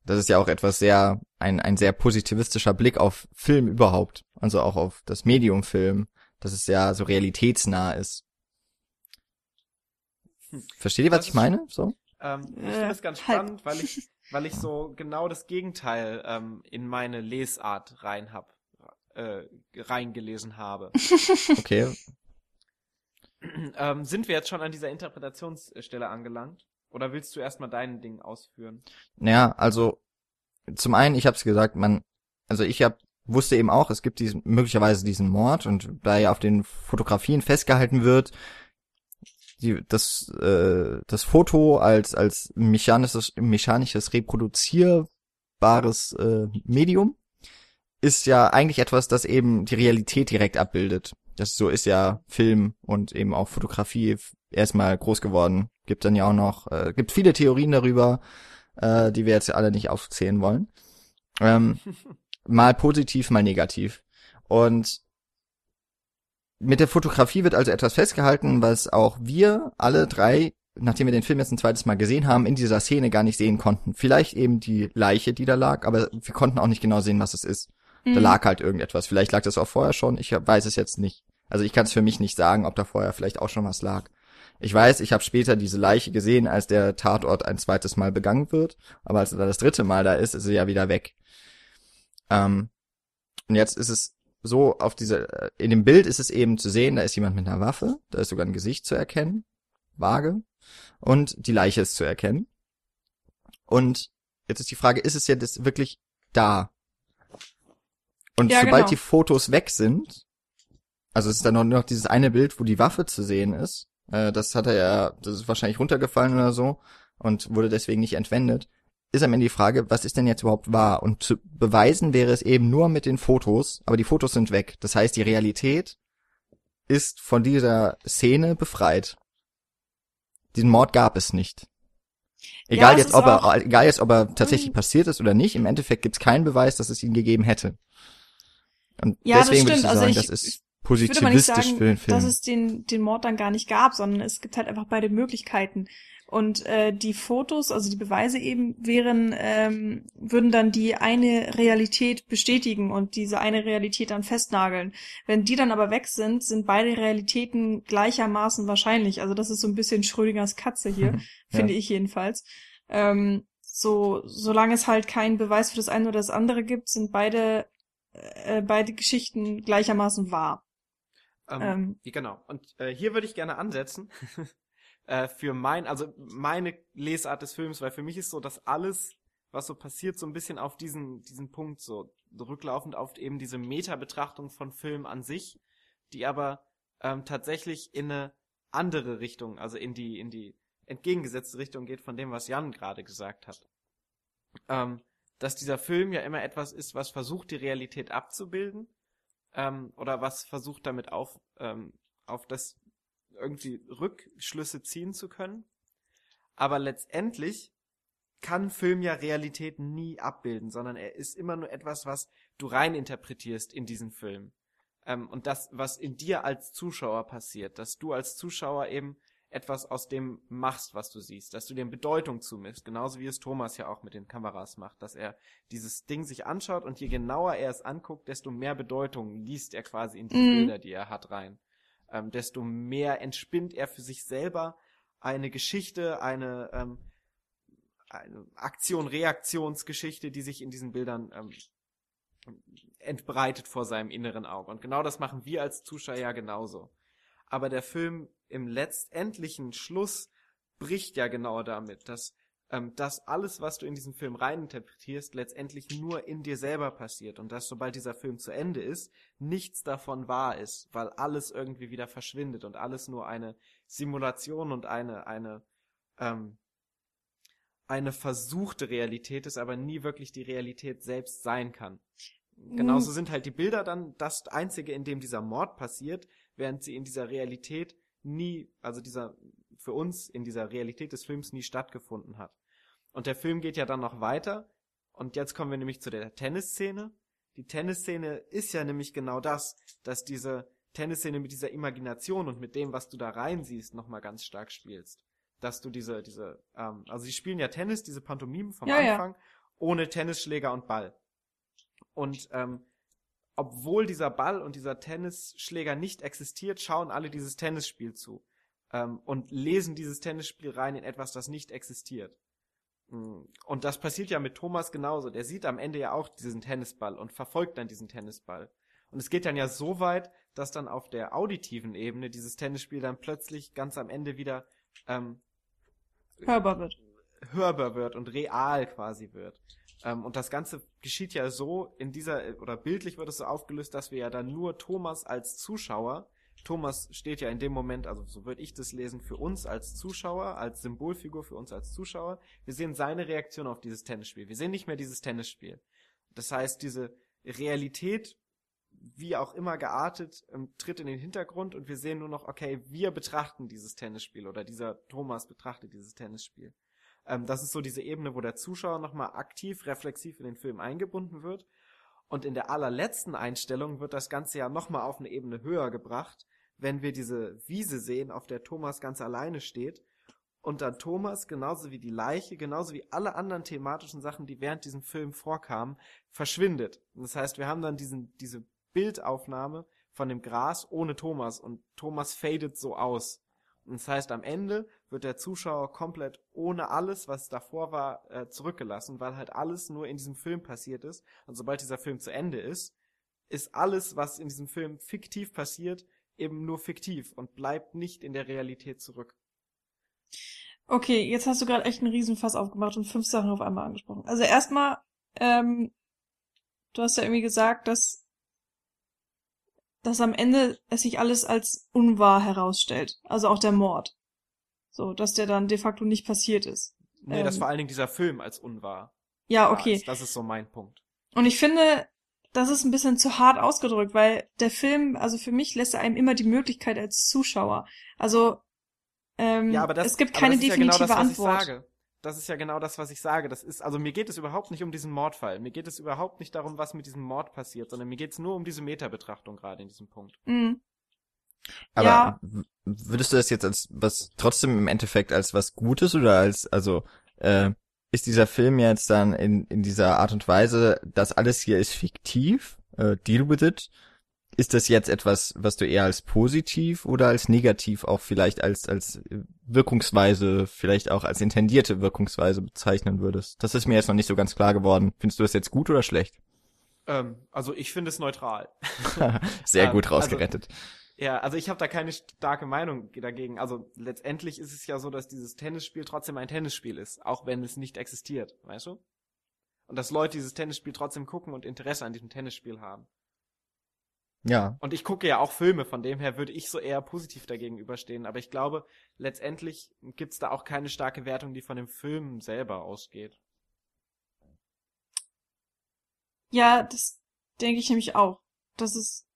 Das ist ja auch etwas sehr, ein, ein sehr positivistischer Blick auf Film überhaupt. Also auch auf das Medium Film, dass es ja so realitätsnah ist. Versteht ihr, was Das ich meine? So? Ähm, ich Äh, finde es ganz halb. spannend, weil ich, weil ich so genau das Gegenteil ähm, in meine Lesart rein hab, äh, reingelesen habe. Okay. ähm, sind wir jetzt schon an dieser Interpretationsstelle angelangt? Oder willst du erstmal dein Ding ausführen? Naja, also zum einen, ich habe es gesagt, man, also ich hab, wusste eben auch, es gibt diesen möglicherweise diesen Mord und da ja auf den Fotografien festgehalten wird, die, das äh, das Foto als als mechanisches mechanisches reproduzierbares äh, Medium ist ja eigentlich etwas, das eben die Realität direkt abbildet. Das so ist ja Film und eben auch Fotografie erstmal groß geworden. Gibt dann ja auch noch, äh, gibt viele Theorien darüber, äh, die wir jetzt alle nicht aufzählen wollen. Ähm, mal positiv, mal negativ. Und mit der Fotografie wird also etwas festgehalten, was auch wir alle drei, nachdem wir den Film jetzt ein zweites Mal gesehen haben, in dieser Szene gar nicht sehen konnten. Vielleicht eben die Leiche, die da lag, aber wir konnten auch nicht genau sehen, was es ist. Mhm. Da lag halt irgendetwas. Vielleicht lag das auch vorher schon. Ich weiß es jetzt nicht. Also ich kann es für mich nicht sagen, ob da vorher vielleicht auch schon was lag. Ich weiß, ich habe später diese Leiche gesehen, als der Tatort ein zweites Mal begangen wird, aber als er das dritte Mal da ist, ist er ja wieder weg. Ähm, und jetzt ist es so auf diese, in dem Bild ist es eben zu sehen, da ist jemand mit einer Waffe, da ist sogar ein Gesicht zu erkennen, vage, und die Leiche ist zu erkennen. Und jetzt ist die Frage, ist es jetzt wirklich da? Und ja, sobald genau. die Fotos weg sind, also es ist dann nur noch dieses eine Bild, wo die Waffe zu sehen ist, äh, das hat er ja, das ist wahrscheinlich runtergefallen oder so und wurde deswegen nicht entwendet ist am Ende die Frage, was ist denn jetzt überhaupt wahr? Und zu beweisen wäre es eben nur mit den Fotos, aber die Fotos sind weg. Das heißt, die Realität ist von dieser Szene befreit. Diesen Mord gab es nicht. Egal ja, jetzt, ob er, egal jetzt, ob er tatsächlich mhm. passiert ist oder nicht, im Endeffekt gibt es keinen Beweis, dass es ihn gegeben hätte. Und ja, deswegen würde ich also sagen, ich, das ist positivistisch sagen, für den Film. Dass es den, den Mord dann gar nicht gab, sondern es gibt halt einfach beide Möglichkeiten. Und äh, die Fotos, also die Beweise eben, wären, ähm, würden dann die eine Realität bestätigen und diese eine Realität dann festnageln. Wenn die dann aber weg sind, sind beide Realitäten gleichermaßen wahrscheinlich. Also das ist so ein bisschen Schrödingers Katze hier, finde ich jedenfalls. Ähm, so, solange es halt keinen Beweis für das eine oder das andere gibt, sind beide, äh, beide Geschichten gleichermaßen wahr. Ähm, ähm, genau. Und äh, hier würde ich gerne ansetzen. äh, für mein, also meine Lesart des Films, weil für mich ist so, dass alles, was so passiert, so ein bisschen auf diesen, diesen Punkt so rücklaufend auf eben diese Meta-Betrachtung von Film an sich, die aber ähm, tatsächlich in eine andere Richtung, also in die, in die entgegengesetzte Richtung geht von dem, was Jan gerade gesagt hat. Ähm, dass dieser Film ja immer etwas ist, was versucht, die Realität abzubilden, ähm, oder was versucht damit auf, ähm, auf das irgendwie Rückschlüsse ziehen zu können. Aber letztendlich kann Film ja Realität nie abbilden, sondern er ist immer nur etwas, was du reininterpretierst in diesen Film. Ähm, und das, was in dir als Zuschauer passiert, dass du als Zuschauer eben etwas aus dem machst, was du siehst, dass du dem Bedeutung zumisst, genauso wie es Thomas ja auch mit den Kameras macht, dass er dieses Ding sich anschaut und je genauer er es anguckt, desto mehr Bedeutung liest er quasi in die mhm. Bilder, die er hat, rein ähm, desto mehr entspinnt er für sich selber eine Geschichte, eine, ähm, eine Aktion-Reaktionsgeschichte, die sich in diesen Bildern ähm, entbreitet vor seinem inneren Auge. Und genau das machen wir als Zuschauer ja genauso. Aber der Film im letztendlichen Schluss bricht ja genau damit, dass ähm, dass alles, was du in diesen Film reininterpretierst, letztendlich nur in dir selber passiert und dass sobald dieser Film zu Ende ist, nichts davon wahr ist, weil alles irgendwie wieder verschwindet und alles nur eine Simulation und eine eine ähm, eine versuchte Realität ist, aber nie wirklich die Realität selbst sein kann. Genauso mhm. sind halt die Bilder dann das einzige, in dem dieser Mord passiert, während sie in dieser Realität nie, also dieser für uns in dieser Realität des Films nie stattgefunden hat. Und der Film geht ja dann noch weiter. Und jetzt kommen wir nämlich zu der Tennisszene. Die Tennisszene ist ja nämlich genau das, dass diese Tennisszene mit dieser Imagination und mit dem, was du da reinsiehst, nochmal ganz stark spielst. Dass du diese, diese, ähm, also sie spielen ja Tennis, diese Pantomimen vom ja, Anfang, ja. ohne Tennisschläger und Ball. Und ähm, obwohl dieser Ball und dieser Tennisschläger nicht existiert, schauen alle dieses Tennisspiel zu ähm, und lesen dieses Tennisspiel rein in etwas, das nicht existiert. Mm, und das passiert ja mit Thomas genauso. Der sieht am Ende ja auch diesen Tennisball und verfolgt dann diesen Tennisball. Und es geht dann ja so weit, dass dann auf der auditiven Ebene dieses Tennisspiel dann plötzlich ganz am Ende wieder ähm, hörbar wird. Hörbar wird und real quasi wird. Ähm, und das Ganze geschieht ja so in dieser, oder bildlich wird es so aufgelöst, dass wir ja dann nur Thomas als Zuschauer Thomas steht ja in dem Moment, also so würde ich das lesen, für uns als Zuschauer, als Symbolfigur für uns als Zuschauer. Wir sehen seine Reaktion auf dieses Tennisspiel. Wir sehen nicht mehr dieses Tennisspiel. Das heißt, diese, Realität, wie auch immer geartet, ähm, tritt in den Hintergrund und wir sehen nur noch, okay, wir betrachten dieses Tennisspiel oder dieser Thomas betrachtet dieses Tennisspiel. Ähm, das ist so diese Ebene, wo der Zuschauer nochmal aktiv, reflexiv in den Film eingebunden wird. Und in der allerletzten Einstellung wird das Ganze ja nochmal auf eine Ebene höher gebracht, wenn wir diese Wiese sehen, auf der Thomas ganz alleine steht und dann Thomas, genauso wie die Leiche, genauso wie alle anderen thematischen Sachen, die während diesem Film vorkamen, verschwindet. Das heißt, wir haben dann diesen, diese Bildaufnahme von dem Gras ohne Thomas und Thomas fadet so aus. Das heißt, am Ende wird der Zuschauer komplett ohne alles, was davor war, äh, zurückgelassen, weil halt alles nur in diesem Film passiert ist. Und sobald dieser Film zu Ende ist, ist alles, was in diesem Film fiktiv passiert, eben nur fiktiv und bleibt nicht in der Realität zurück. Okay, jetzt hast du gerade echt einen Riesenfass aufgemacht und fünf Sachen auf einmal angesprochen. Also erstmal, ähm, du hast ja irgendwie gesagt, dass, dass am Ende es sich alles als unwahr herausstellt. Also auch der Mord. So, dass der dann de facto nicht passiert ist. Nee, ähm, dass vor allen Dingen dieser Film als unwahr. Ja, okay. Ist. Das ist so mein Punkt. Und ich finde, das ist ein bisschen zu hart ausgedrückt, weil der Film, also für mich lässt er einem immer die Möglichkeit als Zuschauer. Also ähm, ja, das, es gibt keine definitive ja genau das, Antwort. Das ist ja genau das, was ich sage. Das ist, also mir geht es überhaupt nicht um diesen Mordfall. Mir geht es überhaupt nicht darum, was mit diesem Mord passiert, sondern mir geht es nur um diese Metabetrachtung gerade in diesem Punkt. Mhm. Aber ja. würdest du das jetzt als was trotzdem im Endeffekt als was Gutes oder als, also, äh, ist dieser Film jetzt dann in, in dieser Art und Weise, dass alles hier ist fiktiv, äh, deal with it, ist das jetzt etwas, was du eher als positiv oder als negativ auch vielleicht als, als Wirkungsweise, vielleicht auch als intendierte Wirkungsweise bezeichnen würdest? Das ist mir jetzt noch nicht so ganz klar geworden. Findest du das jetzt gut oder schlecht? Ähm, also ich finde es neutral. Sehr gut ähm, also rausgerettet. Also, ja, also ich habe da keine starke Meinung dagegen. Also letztendlich ist es ja so, dass dieses Tennisspiel trotzdem ein Tennisspiel ist, auch wenn es nicht existiert, weißt du? Und dass Leute dieses Tennisspiel trotzdem gucken und Interesse an diesem Tennisspiel haben. Ja. Und ich gucke ja auch Filme, von dem her würde ich so eher positiv dagegen überstehen. Aber ich glaube, letztendlich gibt's da auch keine starke Wertung, die von dem Film selber ausgeht. Ja, das denke ich nämlich auch. Das ist.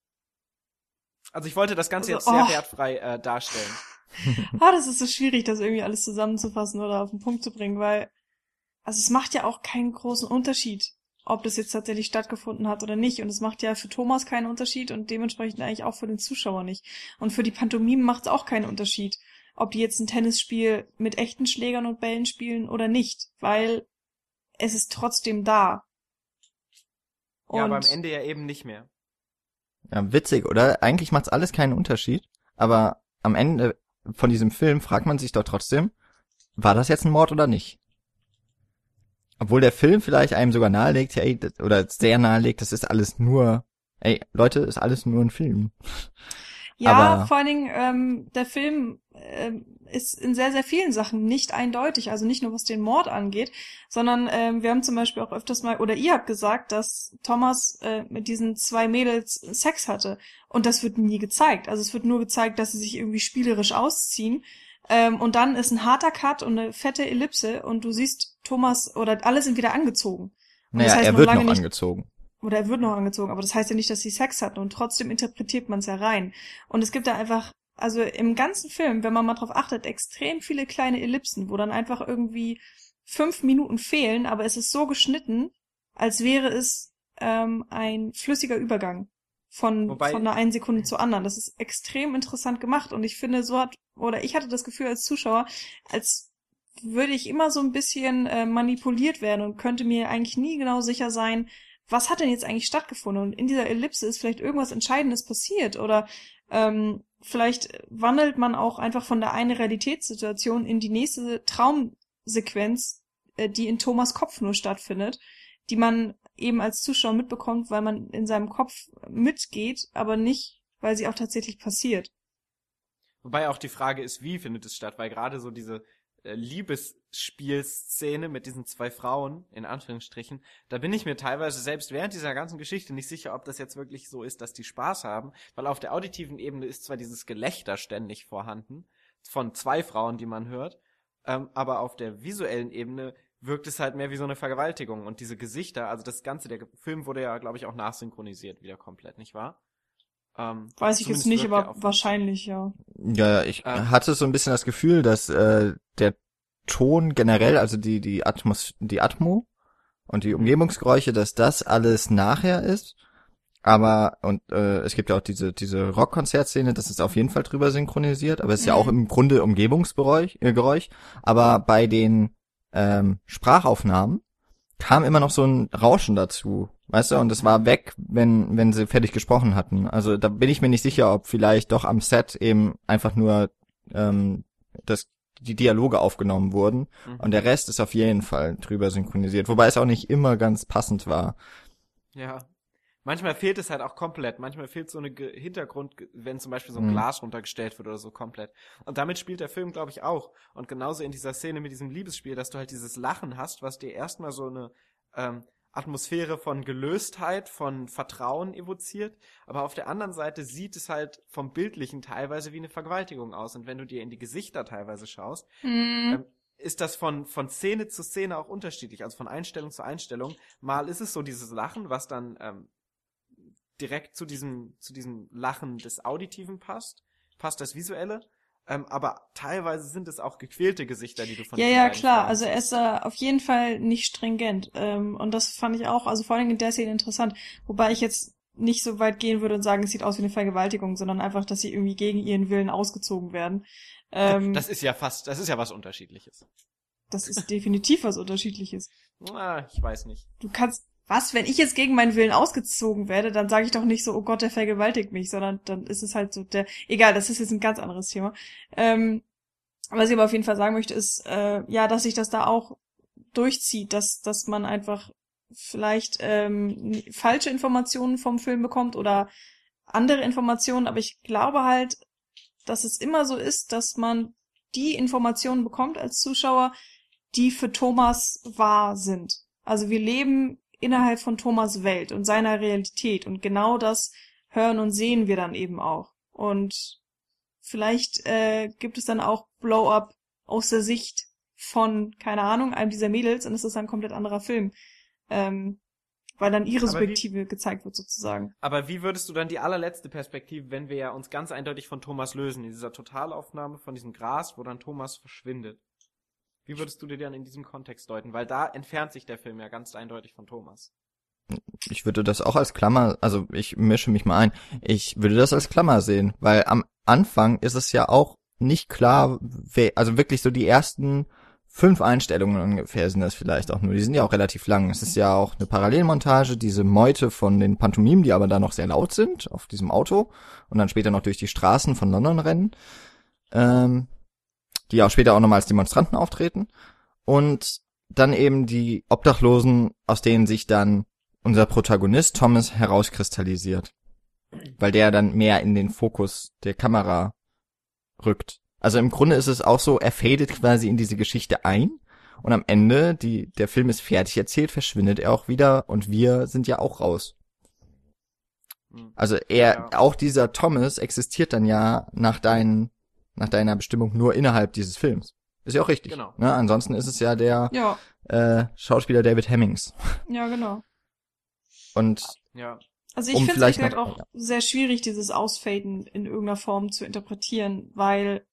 Also ich wollte das Ganze also, jetzt sehr oh. wertfrei äh, darstellen. ah, das ist so schwierig, das irgendwie alles zusammenzufassen oder auf den Punkt zu bringen, weil also es macht ja auch keinen großen Unterschied, ob das jetzt tatsächlich stattgefunden hat oder nicht. Und es macht ja für Thomas keinen Unterschied und dementsprechend eigentlich auch für den Zuschauer nicht. Und für die Pantomimen macht es auch keinen Unterschied, ob die jetzt ein Tennisspiel mit echten Schlägern und Bällen spielen oder nicht, weil es ist trotzdem da. Und ja, aber am Ende ja eben nicht mehr. Ja, witzig, oder? Eigentlich macht's alles keinen Unterschied, aber am Ende von diesem Film fragt man sich doch trotzdem, war das jetzt ein Mord oder nicht? Obwohl der Film vielleicht einem sogar nahelegt, hey, oder sehr nahelegt, das ist alles nur, ey, Leute, ist alles nur ein Film. Ja, Aber vor allen Dingen, ähm, der Film ähm, ist in sehr, sehr vielen Sachen nicht eindeutig, also nicht nur was den Mord angeht, sondern ähm, wir haben zum Beispiel auch öfters mal, oder ihr habt gesagt, dass Thomas äh, mit diesen zwei Mädels Sex hatte. Und das wird nie gezeigt. Also es wird nur gezeigt, dass sie sich irgendwie spielerisch ausziehen. Ähm, und dann ist ein harter Cut und eine fette Ellipse und du siehst Thomas oder alle sind wieder angezogen. Und naja, das heißt er wird noch nicht, angezogen. Oder er wird noch angezogen, aber das heißt ja nicht, dass sie Sex hatten und trotzdem interpretiert man es ja rein. Und es gibt da einfach, also im ganzen Film, wenn man mal drauf achtet, extrem viele kleine Ellipsen, wo dann einfach irgendwie fünf Minuten fehlen, aber es ist so geschnitten, als wäre es ähm, ein flüssiger Übergang von, Wobei, von einer einen Sekunde zur anderen. Das ist extrem interessant gemacht und ich finde, so hat, oder ich hatte das Gefühl als Zuschauer, als würde ich immer so ein bisschen äh, manipuliert werden und könnte mir eigentlich nie genau sicher sein, was hat denn jetzt eigentlich stattgefunden? Und in dieser Ellipse ist vielleicht irgendwas Entscheidendes passiert oder ähm, vielleicht wandelt man auch einfach von der einen Realitätssituation in die nächste Traumsequenz, äh, die in Thomas Kopf nur stattfindet, die man eben als Zuschauer mitbekommt, weil man in seinem Kopf mitgeht, aber nicht, weil sie auch tatsächlich passiert. Wobei auch die Frage ist, wie findet es statt, weil gerade so diese Liebesspielszene mit diesen zwei Frauen, in Anführungsstrichen, da bin ich mir teilweise selbst während dieser ganzen Geschichte nicht sicher, ob das jetzt wirklich so ist, dass die Spaß haben, weil auf der auditiven Ebene ist zwar dieses Gelächter ständig vorhanden, von zwei Frauen, die man hört, ähm, aber auf der visuellen Ebene wirkt es halt mehr wie so eine Vergewaltigung. Und diese Gesichter, also das Ganze, der Film wurde ja, glaube ich, auch nachsynchronisiert wieder komplett, nicht wahr? Ähm, Weiß ich jetzt nicht, aber wahrscheinlich, ja. Ja, ich ähm, hatte so ein bisschen das Gefühl, dass äh, der Ton generell, also die, die, Atmos die Atmo und die Umgebungsgeräusche, dass das alles nachher ist. Aber, und äh, es gibt ja auch diese, diese Rockkonzertszene, das ist auf jeden Fall drüber synchronisiert, aber es ist mhm. ja auch im Grunde Umgebungsgeräusch. Äh, Geräusch. Aber bei den ähm, Sprachaufnahmen kam immer noch so ein Rauschen dazu. Weißt du, und es war weg, wenn, wenn sie fertig gesprochen hatten. Also da bin ich mir nicht sicher, ob vielleicht doch am Set eben einfach nur ähm, das, die Dialoge aufgenommen wurden. Mhm. Und der Rest ist auf jeden Fall drüber synchronisiert. Wobei es auch nicht immer ganz passend war. Ja. Manchmal fehlt es halt auch komplett. Manchmal fehlt so eine Ge Hintergrund, wenn zum Beispiel so ein mhm. Glas runtergestellt wird oder so komplett. Und damit spielt der Film, glaube ich, auch. Und genauso in dieser Szene mit diesem Liebesspiel, dass du halt dieses Lachen hast, was dir erstmal so eine ähm, Atmosphäre von Gelöstheit, von Vertrauen evoziert, aber auf der anderen Seite sieht es halt vom Bildlichen teilweise wie eine Vergewaltigung aus. Und wenn du dir in die Gesichter teilweise schaust, mhm. ähm, ist das von, von Szene zu Szene auch unterschiedlich, also von Einstellung zu Einstellung. Mal ist es so dieses Lachen, was dann ähm, direkt zu diesem, zu diesem Lachen des Auditiven passt, passt das Visuelle. Ähm, aber teilweise sind es auch gequälte Gesichter, die du von Ja, ja, klar. Also er ist äh, auf jeden Fall nicht stringent. Ähm, und das fand ich auch, also vor allem in der Szene interessant. Wobei ich jetzt nicht so weit gehen würde und sagen, es sieht aus wie eine Vergewaltigung, sondern einfach, dass sie irgendwie gegen ihren Willen ausgezogen werden. Ähm, das ist ja fast, das ist ja was Unterschiedliches. Das ist definitiv was Unterschiedliches. Ah, ich weiß nicht. Du kannst, was, wenn ich jetzt gegen meinen Willen ausgezogen werde, dann sage ich doch nicht so, oh Gott, der vergewaltigt mich, sondern dann ist es halt so der, egal, das ist jetzt ein ganz anderes Thema. Ähm, was ich aber auf jeden Fall sagen möchte, ist, äh, ja, dass sich das da auch durchzieht, dass, dass man einfach vielleicht ähm, falsche Informationen vom Film bekommt oder andere Informationen, aber ich glaube halt, dass es immer so ist, dass man die Informationen bekommt als Zuschauer, die für Thomas wahr sind. Also wir leben innerhalb von Thomas Welt und seiner Realität. Und genau das hören und sehen wir dann eben auch. Und vielleicht äh, gibt es dann auch Blow-up aus der Sicht von, keine Ahnung, einem dieser Mädels und es ist ein komplett anderer Film. Ähm, weil dann ihre Perspektive gezeigt wird sozusagen. Aber wie würdest du dann die allerletzte Perspektive, wenn wir ja uns ganz eindeutig von Thomas lösen, in dieser Totalaufnahme von diesem Gras, wo dann Thomas verschwindet? Wie würdest du dir dann in diesem Kontext deuten? Weil da entfernt sich der Film ja ganz eindeutig von Thomas. Ich würde das auch als Klammer, also ich mische mich mal ein, ich würde das als Klammer sehen, weil am Anfang ist es ja auch nicht klar, wer, also wirklich so die ersten fünf Einstellungen ungefähr sind das vielleicht auch nur. Die sind ja auch relativ lang. Es ist ja auch eine Parallelmontage, diese Meute von den Pantomimen, die aber da noch sehr laut sind auf diesem Auto und dann später noch durch die Straßen von London rennen. Ähm, die auch später auch nochmal als Demonstranten auftreten. Und dann eben die Obdachlosen, aus denen sich dann unser Protagonist Thomas herauskristallisiert. Weil der dann mehr in den Fokus der Kamera rückt. Also im Grunde ist es auch so, er fadet quasi in diese Geschichte ein und am Ende, die, der Film ist fertig erzählt, verschwindet er auch wieder und wir sind ja auch raus. Hm. Also er, ja. auch dieser Thomas existiert dann ja nach deinen nach deiner Bestimmung nur innerhalb dieses Films. Ist ja auch richtig. Genau. Ne? Ansonsten ist es ja der ja. Äh, Schauspieler David Hemmings. Ja, genau. Und ja. Also ich um finde es halt auch ja. sehr schwierig, dieses Ausfaden in irgendeiner Form zu interpretieren, weil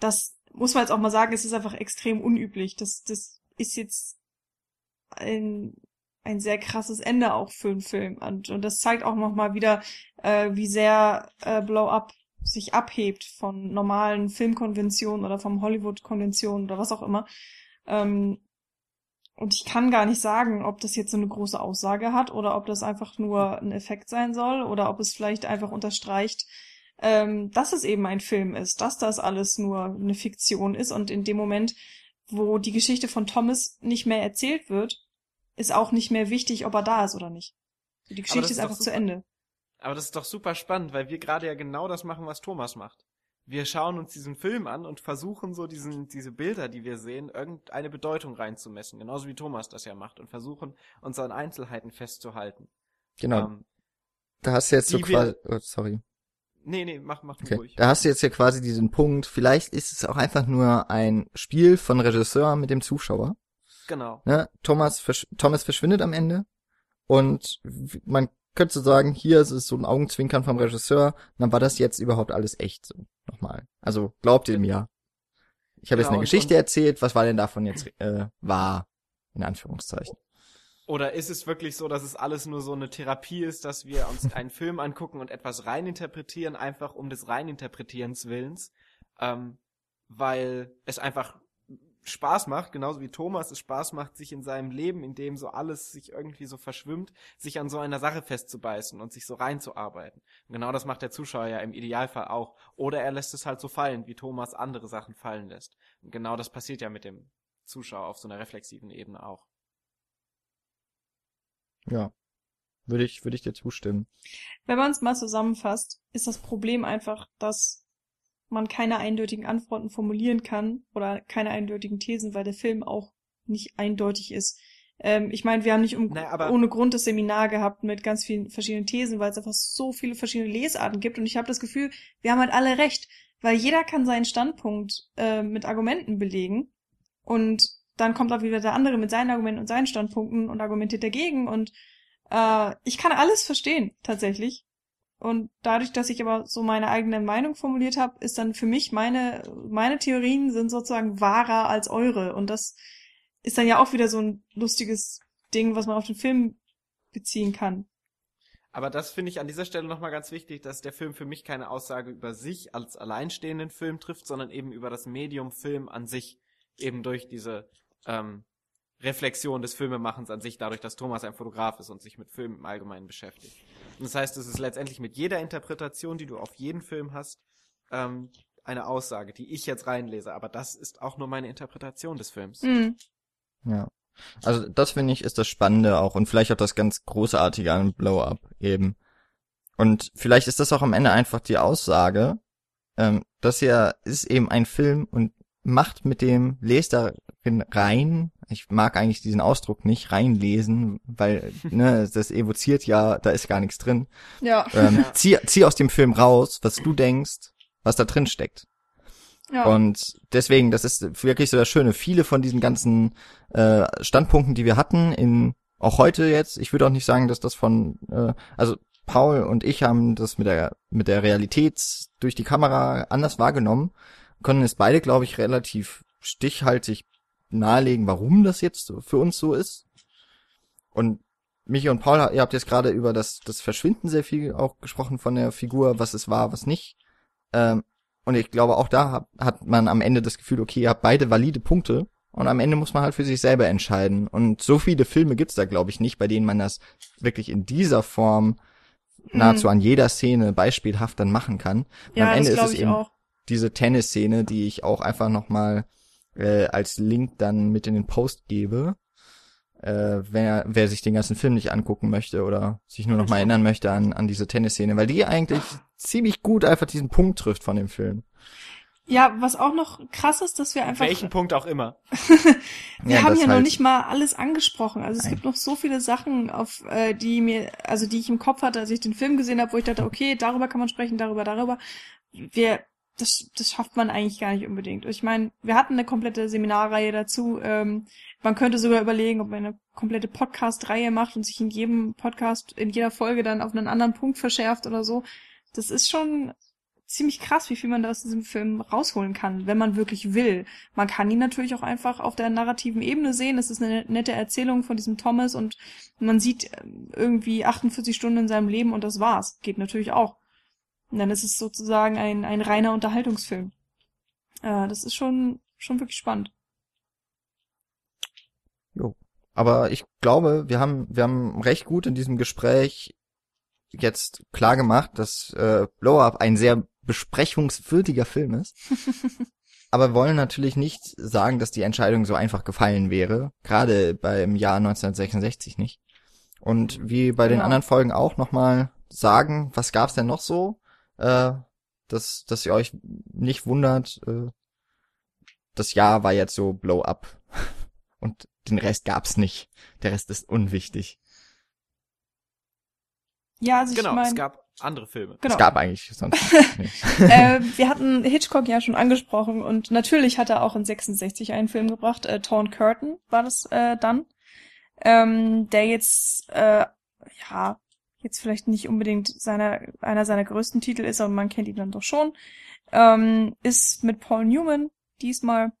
das muss man jetzt auch mal sagen, es ist einfach extrem unüblich. Das, das ist jetzt ein, ein sehr krasses Ende auch für einen Film. Und, und das zeigt auch nochmal wieder, äh, wie sehr äh, Blow Up sich abhebt von normalen Filmkonventionen oder vom Hollywood-Konventionen oder was auch immer. Ähm, und ich kann gar nicht sagen, ob das jetzt so eine große Aussage hat oder ob das einfach nur ein Effekt sein soll oder ob es vielleicht einfach unterstreicht, ähm, dass es eben ein Film ist, dass das alles nur eine Fiktion ist und in dem Moment, wo die Geschichte von Thomas nicht mehr erzählt wird, ist auch nicht mehr wichtig, ob er da ist oder nicht. Die Geschichte ist, ist einfach zu Ende. Aber das ist doch super spannend, weil wir gerade ja genau das machen, was Thomas macht. Wir schauen uns diesen Film an und versuchen so diesen, diese Bilder, die wir sehen, irgendeine Bedeutung reinzumessen. Genauso wie Thomas das ja macht und versuchen, uns an Einzelheiten festzuhalten. Genau. Ähm, da hast du jetzt so quasi, oh, sorry. Nee, nee, mach, mach okay. ruhig. Da hast du jetzt ja quasi diesen Punkt. Vielleicht ist es auch einfach nur ein Spiel von Regisseur mit dem Zuschauer. Genau. Ne? Thomas, Thomas verschwindet am Ende und man könnte so sagen, hier ist es so ein Augenzwinkern vom Regisseur, dann war das jetzt überhaupt alles echt so. Nochmal. Also glaubt ihr mir. Ich habe jetzt Genau, eine und- Geschichte erzählt, was war denn davon jetzt äh, wahr? In Anführungszeichen. Oder ist es wirklich so, dass es alles nur so eine Therapie ist, dass wir uns einen Film angucken und etwas reininterpretieren, einfach um des Reininterpretierens willens, ähm, weil es einfach Spaß macht, genauso wie Thomas es Spaß macht, sich in seinem Leben, in dem so alles sich irgendwie so verschwimmt, sich an so einer Sache festzubeißen und sich so reinzuarbeiten. Und genau das macht der Zuschauer ja im Idealfall auch. Oder er lässt es halt so fallen, wie Thomas andere Sachen fallen lässt. Und genau das passiert ja mit dem Zuschauer auf so einer reflexiven Ebene auch. Ja. Würde ich, würde ich dir zustimmen. Wenn man es mal zusammenfasst, ist das Problem einfach, dass man keine eindeutigen Antworten formulieren kann oder keine eindeutigen Thesen, weil der Film auch nicht eindeutig ist. Ähm, ich meine, wir haben nicht um, Naja, aber- ohne Grund das Seminar gehabt mit ganz vielen verschiedenen Thesen, weil es einfach so viele verschiedene Lesarten gibt und ich habe das Gefühl, wir haben halt alle recht, weil jeder kann seinen Standpunkt äh, mit Argumenten belegen und dann kommt auch wieder der andere mit seinen Argumenten und seinen Standpunkten und argumentiert dagegen und äh, ich kann alles verstehen, tatsächlich. Und dadurch, dass ich aber so meine eigene Meinung formuliert habe, ist dann für mich meine, meine Theorien sind sozusagen wahrer als eure. Und das ist dann ja auch wieder so ein lustiges Ding, was man auf den Film beziehen kann. Aber das finde ich an dieser Stelle nochmal ganz wichtig, dass der Film für mich keine Aussage über sich als alleinstehenden Film trifft, sondern eben über das Medium Film an sich. Eben durch diese ähm, Reflexion des Filmemachens an sich, dadurch, dass Thomas ein Fotograf ist und sich mit Film im Allgemeinen beschäftigt. Und das heißt, es ist letztendlich mit jeder Interpretation, die du auf jeden Film hast, ähm, eine Aussage, die ich jetzt reinlese. Aber das ist auch nur meine Interpretation des Films. Mhm. Ja. Also das finde ich ist das Spannende auch und vielleicht auch das ganz Großartige an Blow Up eben. Und vielleicht ist das auch am Ende einfach die Aussage, ähm, dass ja ist eben ein Film und macht mit dem, darin rein, ich mag eigentlich diesen Ausdruck nicht, reinlesen, weil ne, das evoziert ja, da ist gar nichts drin. Ja. Ähm, zieh, zieh aus dem Film raus, was du denkst, was da drin steckt. ja. Und deswegen, das ist wirklich so das Schöne. Viele von diesen ganzen äh, Standpunkten, die wir hatten, in auch heute jetzt, ich würde auch nicht sagen, dass das von, äh, also Paul und ich haben das mit der mit der Realität durch die Kamera anders wahrgenommen, können es beide, glaube ich, relativ stichhaltig nahelegen, warum das jetzt für uns so ist. Und Michi und Paul, ihr habt jetzt gerade über das das Verschwinden sehr viel auch gesprochen von der Figur, was es war, was nicht. Ähm, und ich glaube, auch da hat, hat man am Ende das Gefühl, okay, ihr habt beide valide Punkte. Und am Ende muss man halt für sich selber entscheiden. Und so viele Filme gibt's da, glaube ich, nicht, bei denen man das wirklich in dieser Form nahezu an jeder Szene beispielhaft dann machen kann. Und ja, am Ende das ist es eben auch. Diese Tennisszene, die ich auch einfach nochmal äh, als Link dann mit in den Post gebe. Äh, wer, wer sich den ganzen Film nicht angucken möchte oder sich nur noch mal erinnern möchte an, an diese Tennisszene, weil die eigentlich ziemlich gut einfach diesen Punkt trifft von dem Film. Ja, was auch noch krass ist, dass wir einfach Welchen Punkt auch immer. Wir Ja, haben ja noch halt- nicht mal alles angesprochen. Also es Nein. gibt noch so viele Sachen, auf äh, die mir, also die ich im Kopf hatte, als ich den Film gesehen habe, wo ich dachte, okay, darüber kann man sprechen, darüber, darüber. Wir, das, das schafft man eigentlich gar nicht unbedingt. Ich meine, wir hatten eine komplette Seminarreihe dazu. Ähm, man könnte sogar überlegen, ob man eine komplette Podcast-Reihe macht und sich in jedem Podcast, in jeder Folge dann auf einen anderen Punkt verschärft oder so. Das ist schon ziemlich krass, wie viel man da aus diesem Film rausholen kann, wenn man wirklich will. Man kann ihn natürlich auch einfach auf der narrativen Ebene sehen. Es ist eine nette Erzählung von diesem Thomas und man sieht ähm, irgendwie 48 Stunden in seinem Leben und das war's. Geht natürlich auch. Und dann ist es sozusagen ein, ein reiner Unterhaltungsfilm. Äh, das ist schon, schon wirklich spannend. Jo. Aber ich glaube, wir haben, wir haben recht gut in diesem Gespräch jetzt klar gemacht, dass äh, Blow Up ein sehr besprechungswürdiger Film ist. Aber wir wollen natürlich nicht sagen, dass die Entscheidung so einfach gefallen wäre. Gerade beim Jahr 1966 nicht. Und wie bei den Genau. anderen Folgen auch nochmal sagen, was gab's denn noch so? Äh, dass, dass ihr euch nicht wundert, äh, das Jahr war jetzt so Blow Up. Und den Rest gab's nicht. Der Rest ist unwichtig. Ja, also Genau, ich meine, es gab andere Filme. genau. Es gab eigentlich sonst nicht. äh, wir hatten Hitchcock ja schon angesprochen und natürlich hat er auch in 66 einen Film gebracht, äh, Torn Curtain war das äh, dann, ähm, der jetzt, äh, ja, jetzt vielleicht nicht unbedingt seiner, einer seiner größten Titel ist, aber man kennt ihn dann doch schon, ähm, ist mit Paul Newman diesmal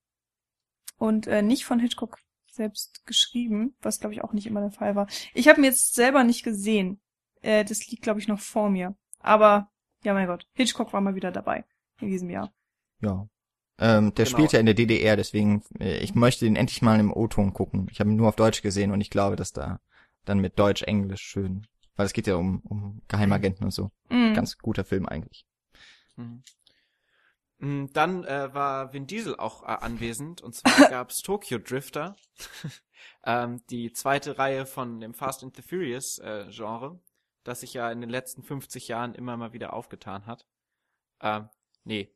und äh, nicht von Hitchcock selbst geschrieben, was glaube ich auch nicht immer der Fall war. Ich habe ihn jetzt selber nicht gesehen. Äh, das liegt glaube ich noch vor mir. Aber ja, mein Gott, Hitchcock war mal wieder dabei in diesem Jahr. Ja. Ähm, der Genau. spielt ja in der DDR, deswegen, äh, ich möchte den endlich mal im O-Ton gucken. Ich habe ihn nur auf Deutsch gesehen und ich glaube, dass da dann mit Deutsch, Englisch schön, weil es geht ja um, um Geheimagenten und so. Mhm. Ganz guter Film eigentlich. Mhm. Mm, Dann äh, war Vin Diesel auch äh, anwesend und zwar gab's Tokyo Drifter, ähm, die zweite Reihe von dem Fast and the Furious äh, Genre, das sich ja in den letzten 50 Jahren immer mal wieder aufgetan hat. Ähm, nee,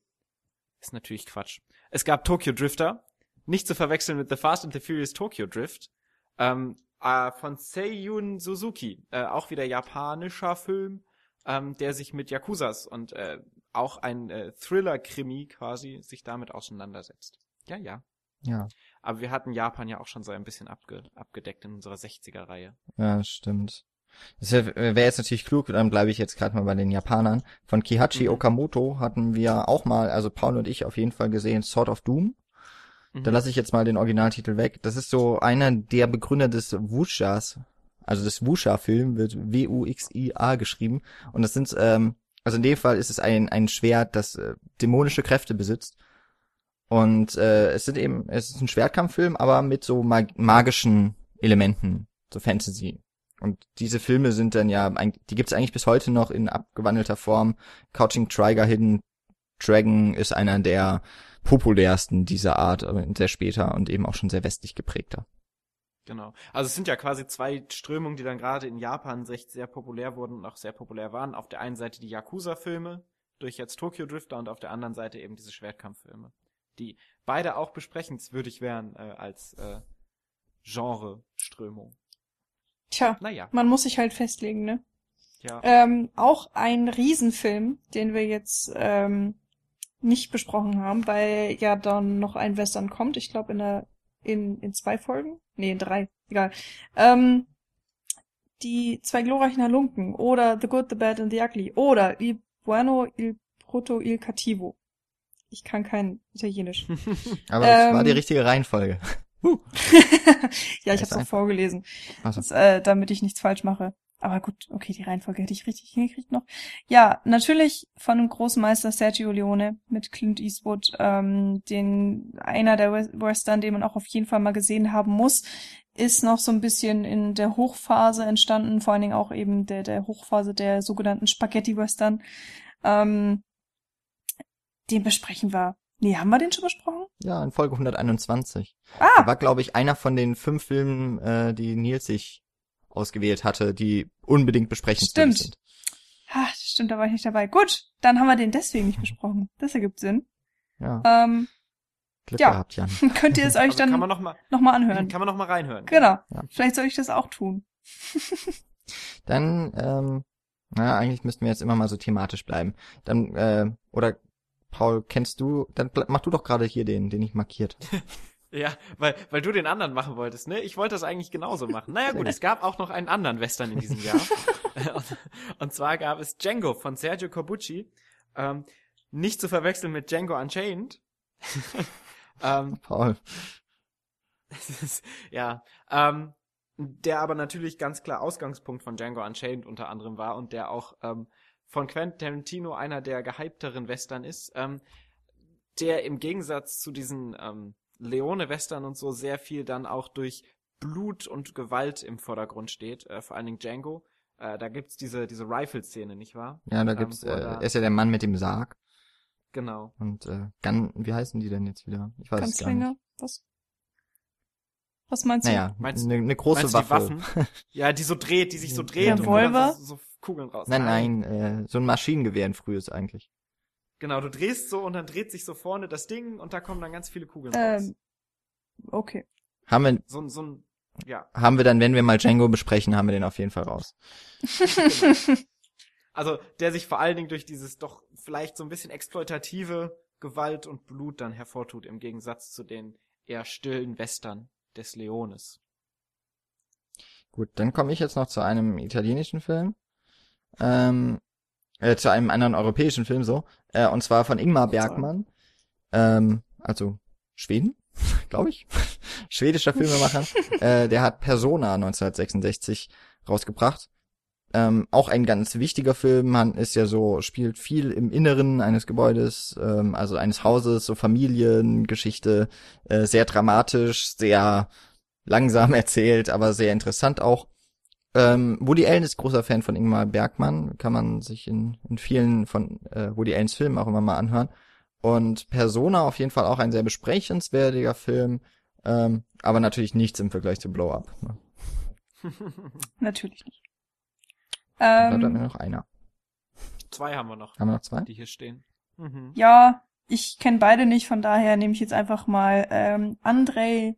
ist natürlich Quatsch. Es gab Tokyo Drifter, nicht zu verwechseln mit The Fast and the Furious Tokyo Drift, ähm, äh, von Seiyun Suzuki, äh, auch wieder japanischer Film, ähm, der sich mit Yakuzas und äh, auch ein äh, Thriller-Krimi quasi sich damit auseinandersetzt. Ja, ja. Ja, Aber wir hatten Japan ja auch schon so ein bisschen abge abgedeckt in unserer 60er-Reihe. ja, stimmt. Das wäre wär jetzt natürlich klug, dann bleibe ich jetzt gerade mal bei den Japanern. Von Kihachi Mhm. Okamoto hatten wir auch mal, also Paul und ich auf jeden Fall gesehen, Sword of Doom. Mhm. Da lasse ich jetzt mal den Originaltitel weg. Das ist so einer der Begründer des Wuxas. Also das Wuxia-Film wird W-U-X-I-A geschrieben. Und das sind, ähm, also in dem Fall ist es ein, ein Schwert, das äh, dämonische Kräfte besitzt. Und äh, es sind eben, es ist ein Schwertkampffilm, aber mit so mag magischen Elementen, so Fantasy. Und diese Filme sind dann ja, die gibt's eigentlich bis heute noch in abgewandelter Form. Couching Tiger, Hidden Dragon ist einer der populärsten dieser Art, aber sehr später und eben auch schon sehr westlich geprägter. Genau. Also es sind ja quasi zwei Strömungen, die dann gerade in Japan recht sehr populär wurden und auch sehr populär waren. Auf der einen Seite die Yakuza-Filme durch jetzt Tokyo Drifter und auf der anderen Seite eben diese Schwertkampffilme, die beide auch besprechenswürdig wären äh, als äh, Genre-Strömung. Tja, Naja, man muss sich halt festlegen, ne? ja. Ähm, auch ein Riesenfilm, den wir jetzt ähm, nicht besprochen haben, weil ja dann noch ein Western kommt. Ich glaube in der in in zwei Folgen, nee in drei, egal. Ähm, die zwei glorreichen Halunken oder The Good, The Bad and The Ugly oder Il Bueno, Il Brutto, Il Cattivo. Ich kann kein Italienisch. Aber das Ähm, war die richtige Reihenfolge. ja, ich habe es auch vorgelesen, Also, das, äh, damit ich nichts falsch mache. Aber gut, okay, die Reihenfolge hätte ich richtig hingekriegt noch. Ja, natürlich von dem großen Meister Sergio Leone mit Clint Eastwood, ähm, den einer der Wes- Western, den man auch auf jeden Fall mal gesehen haben muss, ist noch so ein bisschen in der Hochphase entstanden, vor allen Dingen auch eben der der Hochphase der sogenannten Spaghetti Western. Ähm, den besprechen wir. Nee, haben wir den schon besprochen? ja, in Folge 121. Ah, War, glaube ich, einer von den fünf Filmen, äh, die Nils sich ausgewählt hatte, die unbedingt besprechenswürdig Stimmt. sind. ah, stimmt, da war ich nicht dabei. Gut, dann haben wir den deswegen nicht besprochen. Das ergibt Sinn. Ja, Ähm, Glück ja. gehabt, Jan. könnt ihr es euch Also dann kann man noch mal, noch mal anhören. kann man noch mal reinhören. Genau. Ja. Vielleicht soll ich das auch tun. Dann, ähm, naja, eigentlich müssten wir jetzt immer mal so thematisch bleiben. Dann, äh, oder Paul, kennst du, dann mach du doch gerade hier den, den ich markiert. habe. Ja, weil, weil du den anderen machen wolltest, ne? Ich wollte das eigentlich genauso machen. Naja gut, es gab auch noch einen anderen Western in diesem Jahr. und, zwar gab es Django von Sergio Corbucci. Ähm, nicht zu verwechseln mit Django Unchained. ähm, Paul. ist, ja, ähm, der aber natürlich ganz klar Ausgangspunkt von Django Unchained unter anderem war und der auch ähm, von Quentin Tarantino einer der gehypteren Western ist, ähm, der im Gegensatz zu diesen ähm, Leone-Western und so sehr viel dann auch durch Blut und Gewalt im Vordergrund steht, äh, vor allen Dingen Django. Äh, da gibt's diese, diese Rifle-Szene, nicht wahr? Ja, da Ähm, gibt's, wo äh, da- er ist ja der Mann mit dem Sarg. Genau. Und, äh, Gun, wie heißen die denn jetzt wieder? Ich weiß es gar nicht. Ganzlinge. Was? Was meinst du? Naja, Meinst- eine ne große Meinst du die Waffe. Waffen? Ja, die so dreht, die sich so dreht und Revolver? dann so, so Kugeln raus. Nein, nein, äh, so ein Maschinengewehr in frühes eigentlich. Genau, du drehst so und dann dreht sich so vorne das Ding und da kommen dann ganz viele Kugeln raus. Ähm, okay. Haben wir, So, ein- so ein, ja. haben wir dann, wenn wir mal Django besprechen, haben wir den auf jeden Fall raus. Also, der sich vor allen Dingen durch dieses doch vielleicht so ein bisschen exploitative Gewalt und Blut dann hervortut, im Gegensatz zu den eher stillen Western des Leones. Gut, dann komme ich jetzt noch zu einem italienischen Film. Ähm, äh, zu einem anderen europäischen Film so. Äh, und zwar von Ingmar Bergmann. Ähm, also Schweden, glaube ich. Schwedischer Filmemacher. äh, der hat Persona 1966 rausgebracht. Ähm, auch ein ganz wichtiger Film. Man ist ja so, spielt viel im Inneren eines Gebäudes, ähm, also eines Hauses, so Familiengeschichte, äh, sehr dramatisch, sehr langsam erzählt, aber sehr interessant auch. Ähm, Woody Allen ist großer Fan von Ingmar Bergmann, kann man sich in, in vielen von äh, Woody Allens Filmen auch immer mal anhören. Und Persona auf jeden Fall auch ein sehr besprechenswertiger Film, ähm, aber natürlich nichts im Vergleich zu Blow Up. Ne? Natürlich nicht. Da Ähm, dann nur noch einer. Zwei haben wir noch, Haben wir noch zwei? die hier stehen. Mhm. ja, ich kenne beide nicht, von daher nehme ich jetzt einfach mal ähm, Andrei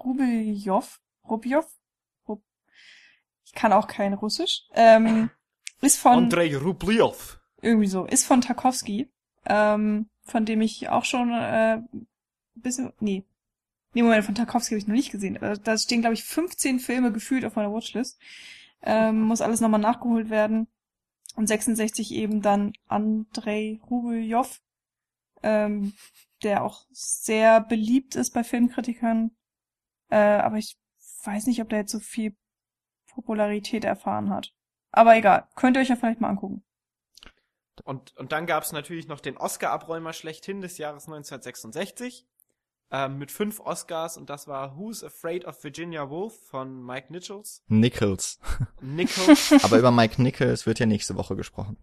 Rubeljov. Rubjov? Kann auch kein Russisch. Ähm, ist von Andrei Rubliov. irgendwie so, ist von Tarkovsky, ähm, von dem ich auch schon äh, bisschen, nee, nee, Moment, von Tarkovsky habe ich noch nicht gesehen. Da stehen, glaube ich, 15 Filme gefühlt auf meiner Watchlist. Ähm, muss alles nochmal nachgeholt werden. Und 66 eben dann Andrei Rubeljov, ähm, der auch sehr beliebt ist bei Filmkritikern. Äh, aber ich weiß nicht, ob der jetzt so viel Popularität erfahren hat. Aber egal, könnt ihr euch ja vielleicht mal angucken. Und, und dann gab's natürlich noch den Oscar-Abräumer schlechthin des Jahres 1966 ähm, mit fünf Oscars und das war Who's Afraid of Virginia Woolf von Mike Nichols. Nichols. Nichols, Aber über Mike Nichols wird ja nächste Woche gesprochen.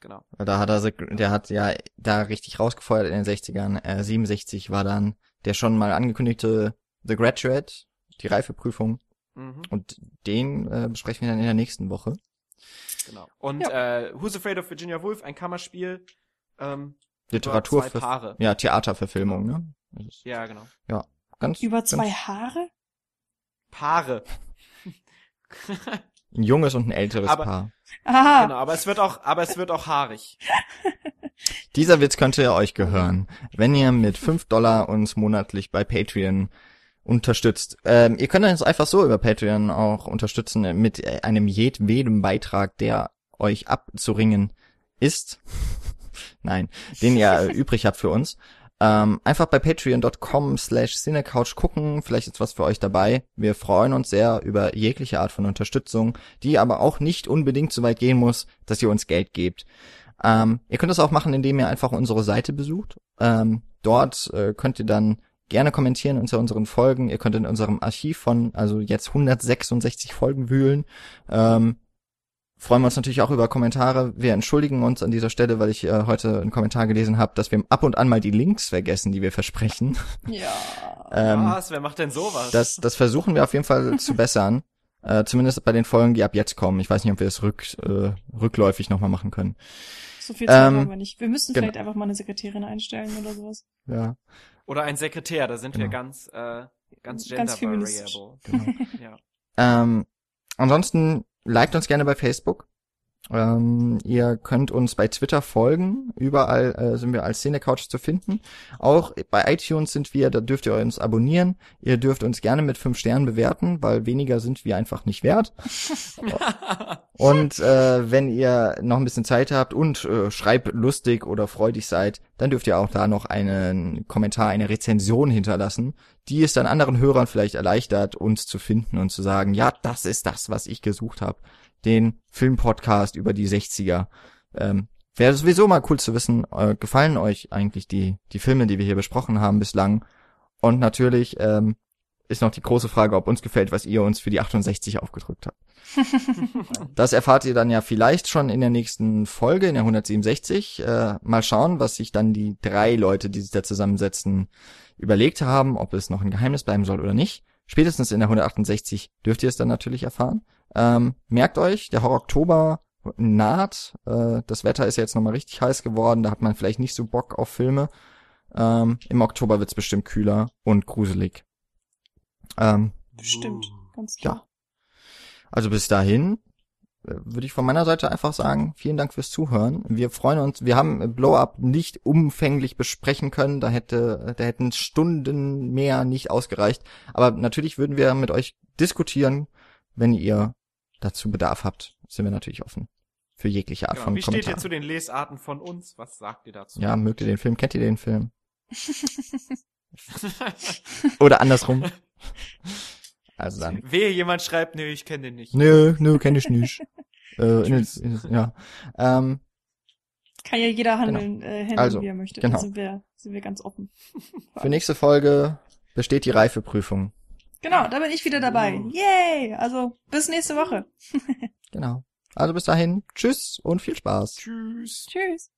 genau. Da hat er, der hat ja da richtig rausgefeuert in den 60ern. Äh, 67 war dann der schon mal angekündigte The Graduate, die Reifeprüfung. Mhm, Und den äh, besprechen wir dann in der nächsten Woche. genau. Und äh, Who's Afraid of Virginia Woolf, ein Kammerspiel. Ähm, Literatur über zwei Paare. Ja, Theaterverfilmung, ne? Ist Ja, genau. ganz, Über zwei ganz Haare? Paare. ein junges und ein älteres Aber- Paar. Aha. Genau, aber es wird auch, aber es wird auch haarig. Dieser Witz könnte ja euch gehören, wenn ihr mit 5 Dollar uns monatlich bei Patreon unterstützt. Ähm, ihr könnt uns einfach so über Patreon auch unterstützen mit äh, einem jedwedem Beitrag, der euch abzuringen ist. Nein, den ihr übrig habt für uns. Ähm, einfach bei patreon.com slash cinecouch gucken, vielleicht ist was für euch dabei. Wir freuen uns sehr über jegliche Art von Unterstützung, die aber auch nicht unbedingt so weit gehen muss, dass ihr uns Geld gebt. Ähm, ihr könnt das auch machen, indem ihr einfach unsere Seite besucht. Ähm, dort äh, könnt ihr dann gerne kommentieren unter unseren Folgen. Ihr könnt in unserem Archiv von, also jetzt 166 Folgen wühlen. Ähm, freuen wir uns natürlich auch über Kommentare. Wir entschuldigen uns an dieser Stelle, weil ich äh, heute einen Kommentar gelesen habe, dass wir ab und an mal die Links vergessen, die wir versprechen. Ja. Ähm, Was? Wer macht denn sowas? das, das versuchen wir auf jeden Fall zu bessern. Äh, zumindest bei den Folgen, die ab jetzt kommen. Ich weiß nicht, ob wir es rück, äh, rückläufig nochmal machen können. So viel Zeit Ähm, haben wir nicht. Wir müssen genau. vielleicht einfach mal eine Sekretärin einstellen oder sowas. Ja, Oder ein Sekretär, da sind wir Genau. ganz, äh, ganz gender Ganz feministisch. variable. genau. Ja. Ähm, ansonsten liked uns gerne bei Facebook. Ähm, ihr könnt uns bei Twitter folgen. Überall äh, sind wir als Cinecouch zu finden. Auch bei iTunes sind wir, da dürft ihr uns abonnieren. Ihr dürft uns gerne mit fünf Sternen bewerten, weil weniger sind wir einfach nicht wert. Und äh, wenn ihr noch ein bisschen Zeit habt und äh, schreiblustig oder freudig seid, dann dürft ihr auch da noch einen Kommentar, eine Rezension hinterlassen, die es dann anderen Hörern vielleicht erleichtert, uns zu finden und zu sagen, ja, das ist das, was ich gesucht habe. Den Filmpodcast über die 60er. Ähm, Wäre sowieso mal cool zu wissen, äh, gefallen euch eigentlich die, die Filme, die wir hier besprochen haben bislang? Und natürlich ähm, ist noch die große Frage, ob uns gefällt, was ihr uns für die 68 aufgedrückt habt. Das erfahrt ihr dann ja vielleicht schon in der nächsten Folge, in der 167. Äh, mal schauen, was sich dann die drei Leute, die sich da zusammensetzen, überlegt haben, ob es noch ein Geheimnis bleiben soll oder nicht. Spätestens in der 168 dürft ihr es dann natürlich erfahren. Ähm, merkt euch, der Horror-Oktober naht. Äh, das Wetter ist jetzt nochmal richtig heiß geworden. Da hat man vielleicht nicht so Bock auf Filme. Ähm, Im Oktober wird's bestimmt kühler und gruselig. Ähm, Bestimmt. Uh. Ganz klar. also bis dahin äh, würde ich von meiner Seite einfach sagen, vielen Dank fürs Zuhören. Wir freuen uns, wir haben Blow Up nicht umfänglich besprechen können, da hätte, da hätten Stunden mehr nicht ausgereicht. Aber natürlich würden wir mit euch diskutieren, wenn ihr dazu Bedarf habt, sind wir natürlich offen. Für jegliche Art Genau. von Wie steht ihr Kommentar. zu den Lesarten von uns? Was sagt ihr dazu? Ja, mögt ihr den Film? Kennt ihr den Film? Oder andersrum? Also dann. Wehe, jemand schreibt, nö, ich kenne den nicht. Nö, nö, kenn ich nicht. äh, in, in, ja. Ähm, Kann ja jeder handeln, äh, handeln Also, wie er möchte. genau. Da sind wir, sind wir ganz offen. für nächste Folge besteht die Reifeprüfung. Genau, da bin ich wieder dabei. Uh. Yay! Also, bis nächste Woche. Genau. Also bis dahin, tschüss und viel Spaß. Tschüss. Tschüss.